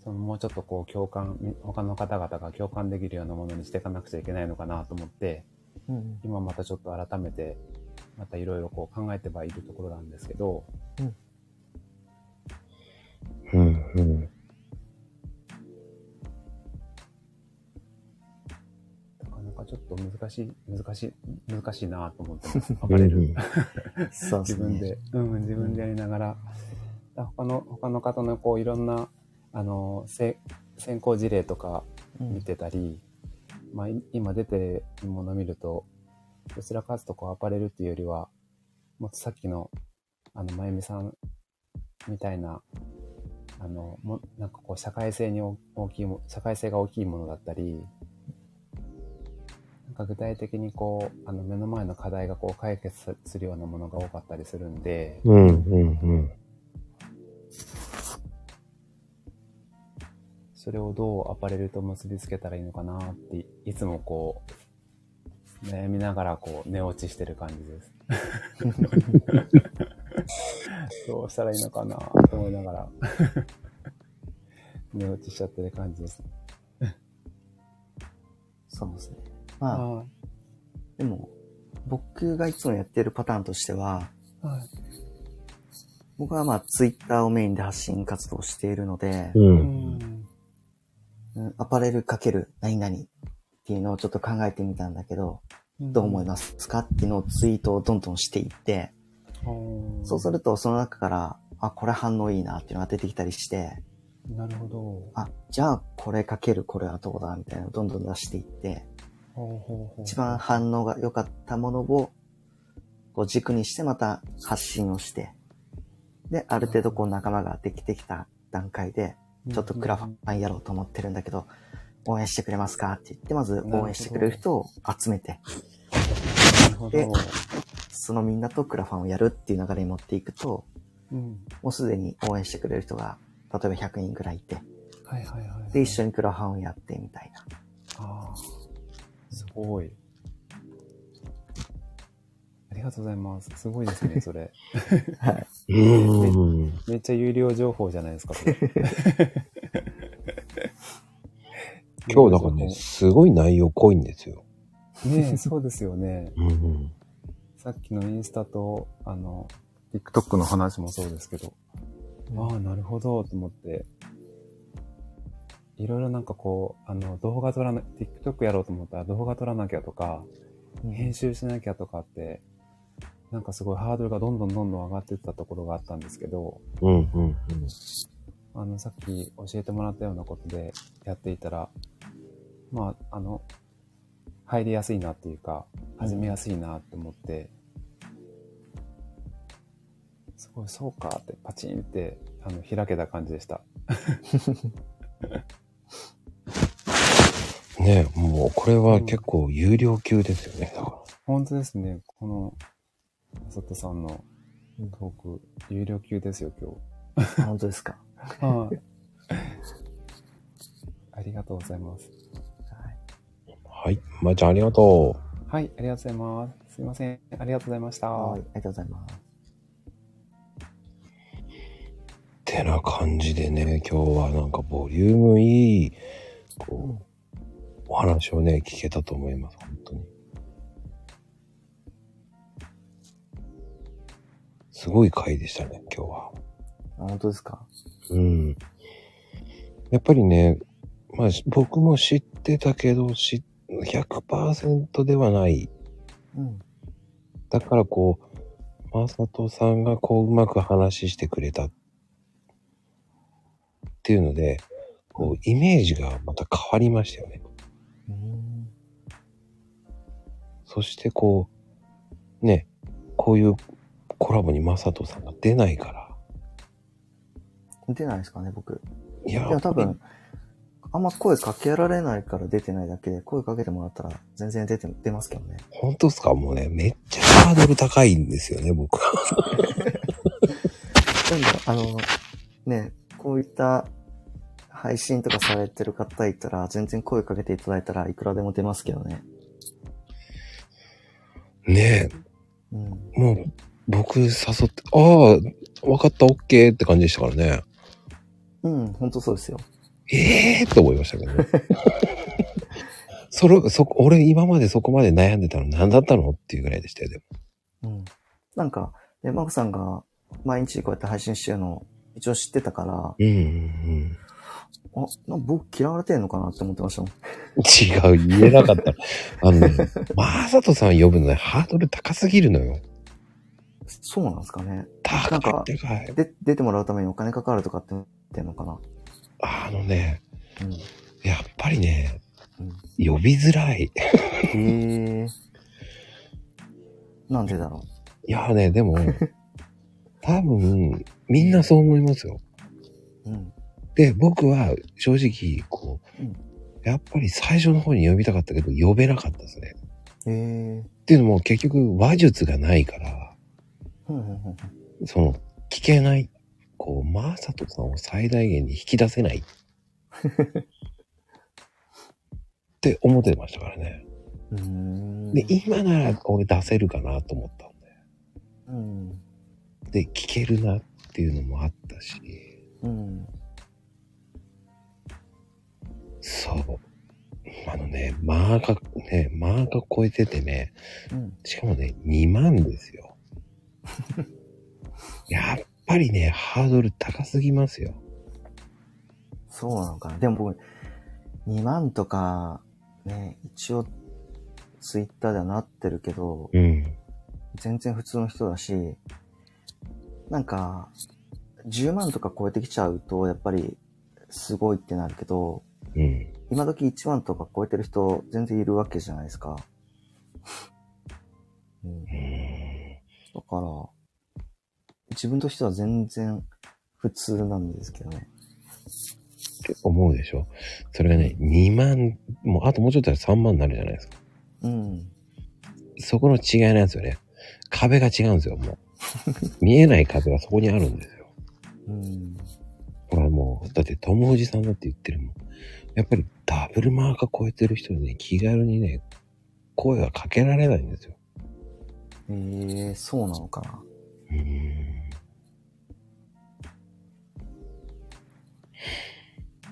そのもうちょっとこう、共感、み他の方々が共感できるようなものにしていかなくちゃいけないのかなと思って、うん。今またちょっと改めて、またいろいろこう考えてはいるところなんですけど、うん。うん。なかちょっと難しい、難しい、難しいなと思ってます、アパレル。そうですね。自分で、うん、自分でやりながら、他の、他の方のこういろんな、あの、せ先行事例とかうん。見てたり、まあい今出てるものを見ると、どちらかというとこうアパレルっていうよりは、もっとさっきの、あの、まゆみさんみたいな、あの、も、なんかこう社会性に大大きいも、社会性が大きいものだったり、か具体的にこう、あの目の前の課題がこう解決するようなものが多かったりするんで。うんうんうん。それをどうアパレルと結びつけたらいいのかなって、いつもこう、悩みながらこう寝落ちしてる感じです。<laughs> どうしたらいいのかなと思いながら寝落ちしちゃってる感じです。そうですね。まあ、はでも、僕がいつもやってるパターンとしては、い。はい。僕はまあ、ツイッターをメインで発信活動をしているので、う。うんん。うんアパレルかける何々っていうのをちょっと考えてみたんだけど、どう思いますかっていうのをツイートをどんどんしていって、すそうするとその中から、あ、これ反応いいなっていうのが出てきたりして、なるほど。あ、じゃあこれかけるこれはどうだみたいなのをどんどん出していって、一番反応が良かったものをこう軸にしてまた発信をして、で、ある程度こう仲間ができてきた段階で、ちょっとクラファンやろうと思ってるんだけど、応援してくれますかって言って、まず応援してくれる人を集めて。でそのみんなとクラファンをやるっていう流れに持っていくと、うん。もうすでに応援してくれる人が、例えば100人くらいいて、はいはいはい。で、一緒にクラファンをやってみたいな。ああ、すごい。ありがとうございます。すごいですね、<laughs> それ。はい。うん。<laughs> めっちゃ有料情報じゃないですか、それ <laughs> 今日だからね、すごい内容濃いんですよ。ねえ、そうですよね。うん。さっきのインスタと、あの、TikTok の話もそうですけど、ああ、なるほど、と思って、いろいろなんかこう、あの、動画撮らな、TikTok やろうと思ったら動画撮らなきゃとか、編集しなきゃとかって、なんかすごいハードルがどんどんどんどん上がっていったところがあったんですけど、うん、うん、あの、さっき教えてもらったようなことでやっていたら、まあ、あの、入りやすいなっていうか、始めやすいなって思って、すごい、そうかって、パチンって、あの、開けた感じでした。<laughs> うん。ねもうこれは結構有料級ですよね。だか本当ですね、この、佐藤さんのトーク、有料級ですよ、今あ <laughs> 本当ですか？日。はい。ありがとうございます。はい。ら。はい。まー、ちゃんありがとはい、ありがとうございます。すいません。ありがとうございました。はい。ありがとうございます。う。てな感じでね、今日はなんかボリュームいい、こう、お話をね、聞けたと思います。本当に。すごい回でしたね、今日は。あ本当ですか？うん。やっぱりね、まあ、し僕も知ってたけど、し100%ではない。うん。だからこう、まさとさんがこう、うまく話してくれた。っていうので、こう、イメージがまた変わりましたよね。そしてこう、ね、こういうコラボにまさとさんが出ないから。出ないですかね、僕。いや、いや、多分、あんま声かけられないから出てないだけで、声かけてもらったら全然出て、出ますけどね。本当ですか？もうね、めっちゃハードル高いんですよね、僕は。<laughs> でも、あの、ね、こういった配信とかされてる方いたら、全然声かけていただいたらいくらでも出ますけどね。ねうん。え、もう、僕誘って、ああ、わかった、オッケーって感じでしたからね。うん、ほんとそうですよ。ええーって思いましたけどね。<laughs> それ、そこ、俺今までそこまで悩んでたの何だったのっていうぐらいでしたよ、でも。うん。なんか、ね、マコさんが毎日こうやって配信してるのを一応知ってたから、うんうんあ、なんか僕嫌われてんのかなって思ってましたもん。うん。違う、言えなかった。<laughs> あのね、まさとさん呼ぶのね、ハードル高すぎるのよ。そうなんですかね。高なんかい、高い。で、出てもらうためにお金かかるとかって言ってんのかな。あのね、うん。やっぱりね、うん呼びづらい。へえ。なんでだろいやね、でも、<laughs> 多分、みんなそう思いますよ。う。うん。で、僕は正直、こう、うんやっぱり最初の方に呼びたかったけど、呼べなかったですね。へえ。っていうのも結局話術がないから。その、聞けない、こう、マーサトさんを最大限に引き出せない。<laughs> って思ってましたからね。で、今なら俺出せるかなと思ったんうん。で。で、聞けるなっていうのもあったし、うん。そう。あのね、マーカー、ね、マーカー超えててね、うん。しかもね、2万ですよ。<laughs> やっぱりね、ハードル高すぎますよ。そうなのかな。でも僕、2万とか、ね、一応、ツイッターではなってるけど、うん。全然普通の人だし、なんか、10万とか超えてきちゃうと、やっぱり、すごいってなるけど、うん。今時1万とか超えてる人、全然いるわけじゃないですか。<laughs> うん、うだんから、自分としては全然普通なんですけどね。って思うでしょ？それがね、2万、もうあともうちょっとで3万になるじゃないですか。うん。そこの違いなんですよね。壁が違うんですよ、もう。<laughs> 見えない壁がそこにあるんですよ。うん。ほらもう、だって友おじさんだって言ってるもん。やっぱりダブルマーカー超えてる人にね、気軽にね、声はかけられないんですよ。えー、そうなのかな。うーん。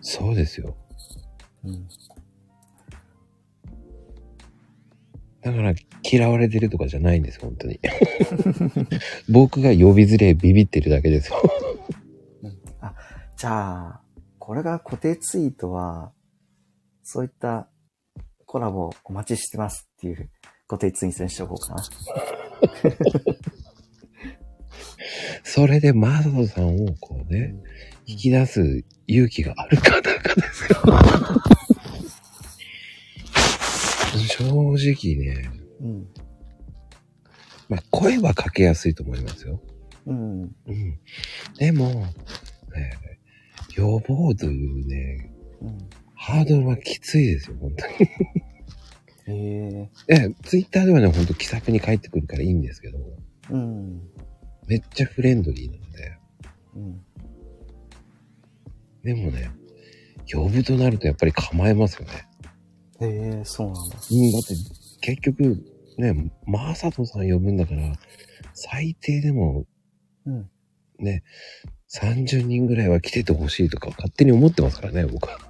そうですよ。うん。だから嫌われてるとかじゃないんですよ、本当に。<laughs> 僕が呼びづれビビってるだけですよ。あ、じゃあ、これが固定ツイートは、そういったコラボお待ちしてますっていう固定ツイートにしておこうかな。<laughs> それでマサトさんをこうね、引き出す勇気があるかどうかですよ。正直ね、うん。まあ声はかけやすいと思いますよ。うん。うん。でも、ね、予防というね、うん。ハードルはきついですよ、本当に。へええ、ツイッターではね、ほんと気さくに返ってくるからいいんですけど、うん。めっちゃフレンドリーなので、うん。でもね、呼ぶとなるとやっぱり構えますよね。へえそうなんだ。うん、だって結局、ね、マーサトさん呼ぶんだから、最低でもうん。ね、30人ぐらいは来ててほしいとか勝手に思ってますからね、僕は。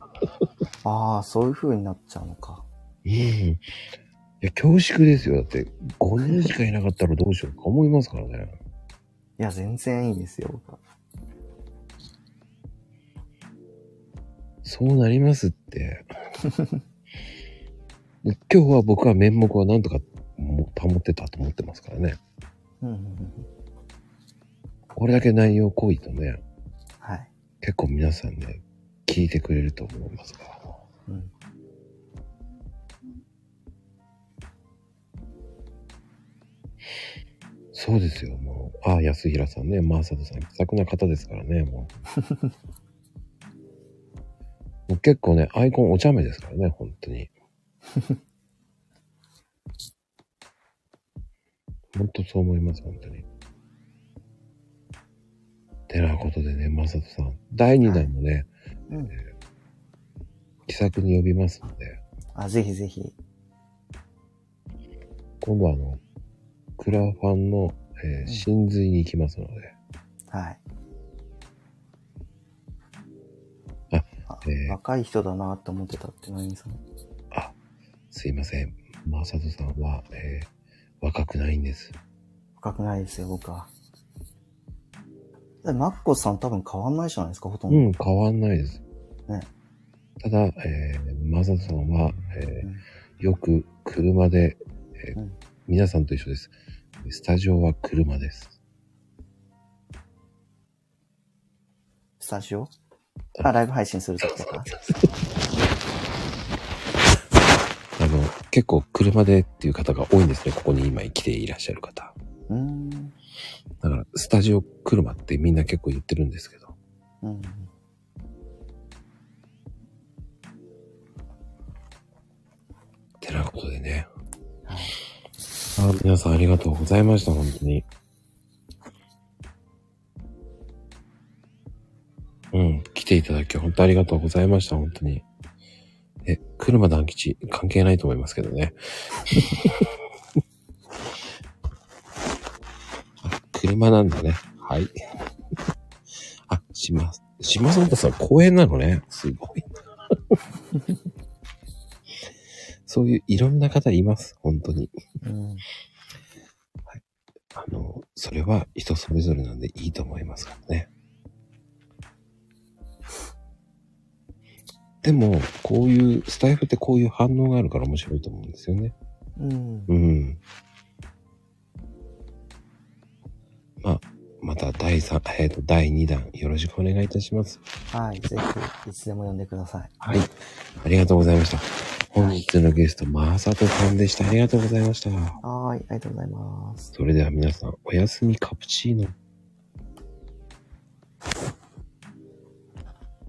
ああ、そういう風になっちゃうのか。うん。いや、恐縮ですよ。だって、5人しかいなかったらどうしようか思いますからね。いや、全然いいですよ、僕は。そうなりますって。<laughs> 今日は僕は面目はなんとかも保ってたと思ってますからね。うんうんうん。これだけ内容濃いとね、はい。結構皆さんね、聞いてくれると思いますから。うん。そうですよ、もう。ああ、安平さんね、マーサトさん、気さくな方ですからね、もう。<laughs> もう結構ね、アイコンお茶目ですからね、本当に。<laughs> 本当そう思います、本当に。てなことでね、マサトさん、第2弾もね、うん。気さくに呼びますので、あ、ぜひぜひ。今度はあの、クラファンの、えー真髄に行きますので、はい。ああえー若い人だなって思ってたって何さん。あ、すいません。マサトさんは、えー若くないんです。深くないですよ、僕は。でマッコさん多分変わんないじゃないですか、ほとんど。うん、変わんないです。ね。ただ、えーマサトさんは、えーうんよく車で、えーうん皆さんと一緒です。スタジオは車です。スタジオ？あ、ライブ配信するときとか？あの、結構車でっていう方が多いんですね。ここに今来ていらっしゃる方。うーん。だから、スタジオ車ってみんな結構言ってるんですけど。うん。てなことでね。はい。あ皆さんありがとうございました、本当に。うん。来ていただき、本当ありがとうございました、本当に。え、車団吉、関係ないと思いますけどね。<laughs> あ、車なんだね。はい。あ、島、島さんとさん公園なのね。すごい。そういういろんな方います、本当に。うん。あの、それは人それぞれなんでいいと思いますからね。でも、こういう、スタイフってこういう反応があるから面白いと思うんですよね。うん。うん。まあ、また第3、えっ、と、第2弾よろしくお願いいたします。はい。ぜひ、いつでも呼んでください。はい。ありがとうございました。本日のゲスト、まさとさんでした。ありがとうございました。はい。ありがとうございます。それでは皆さん、おやすみカプチーノ。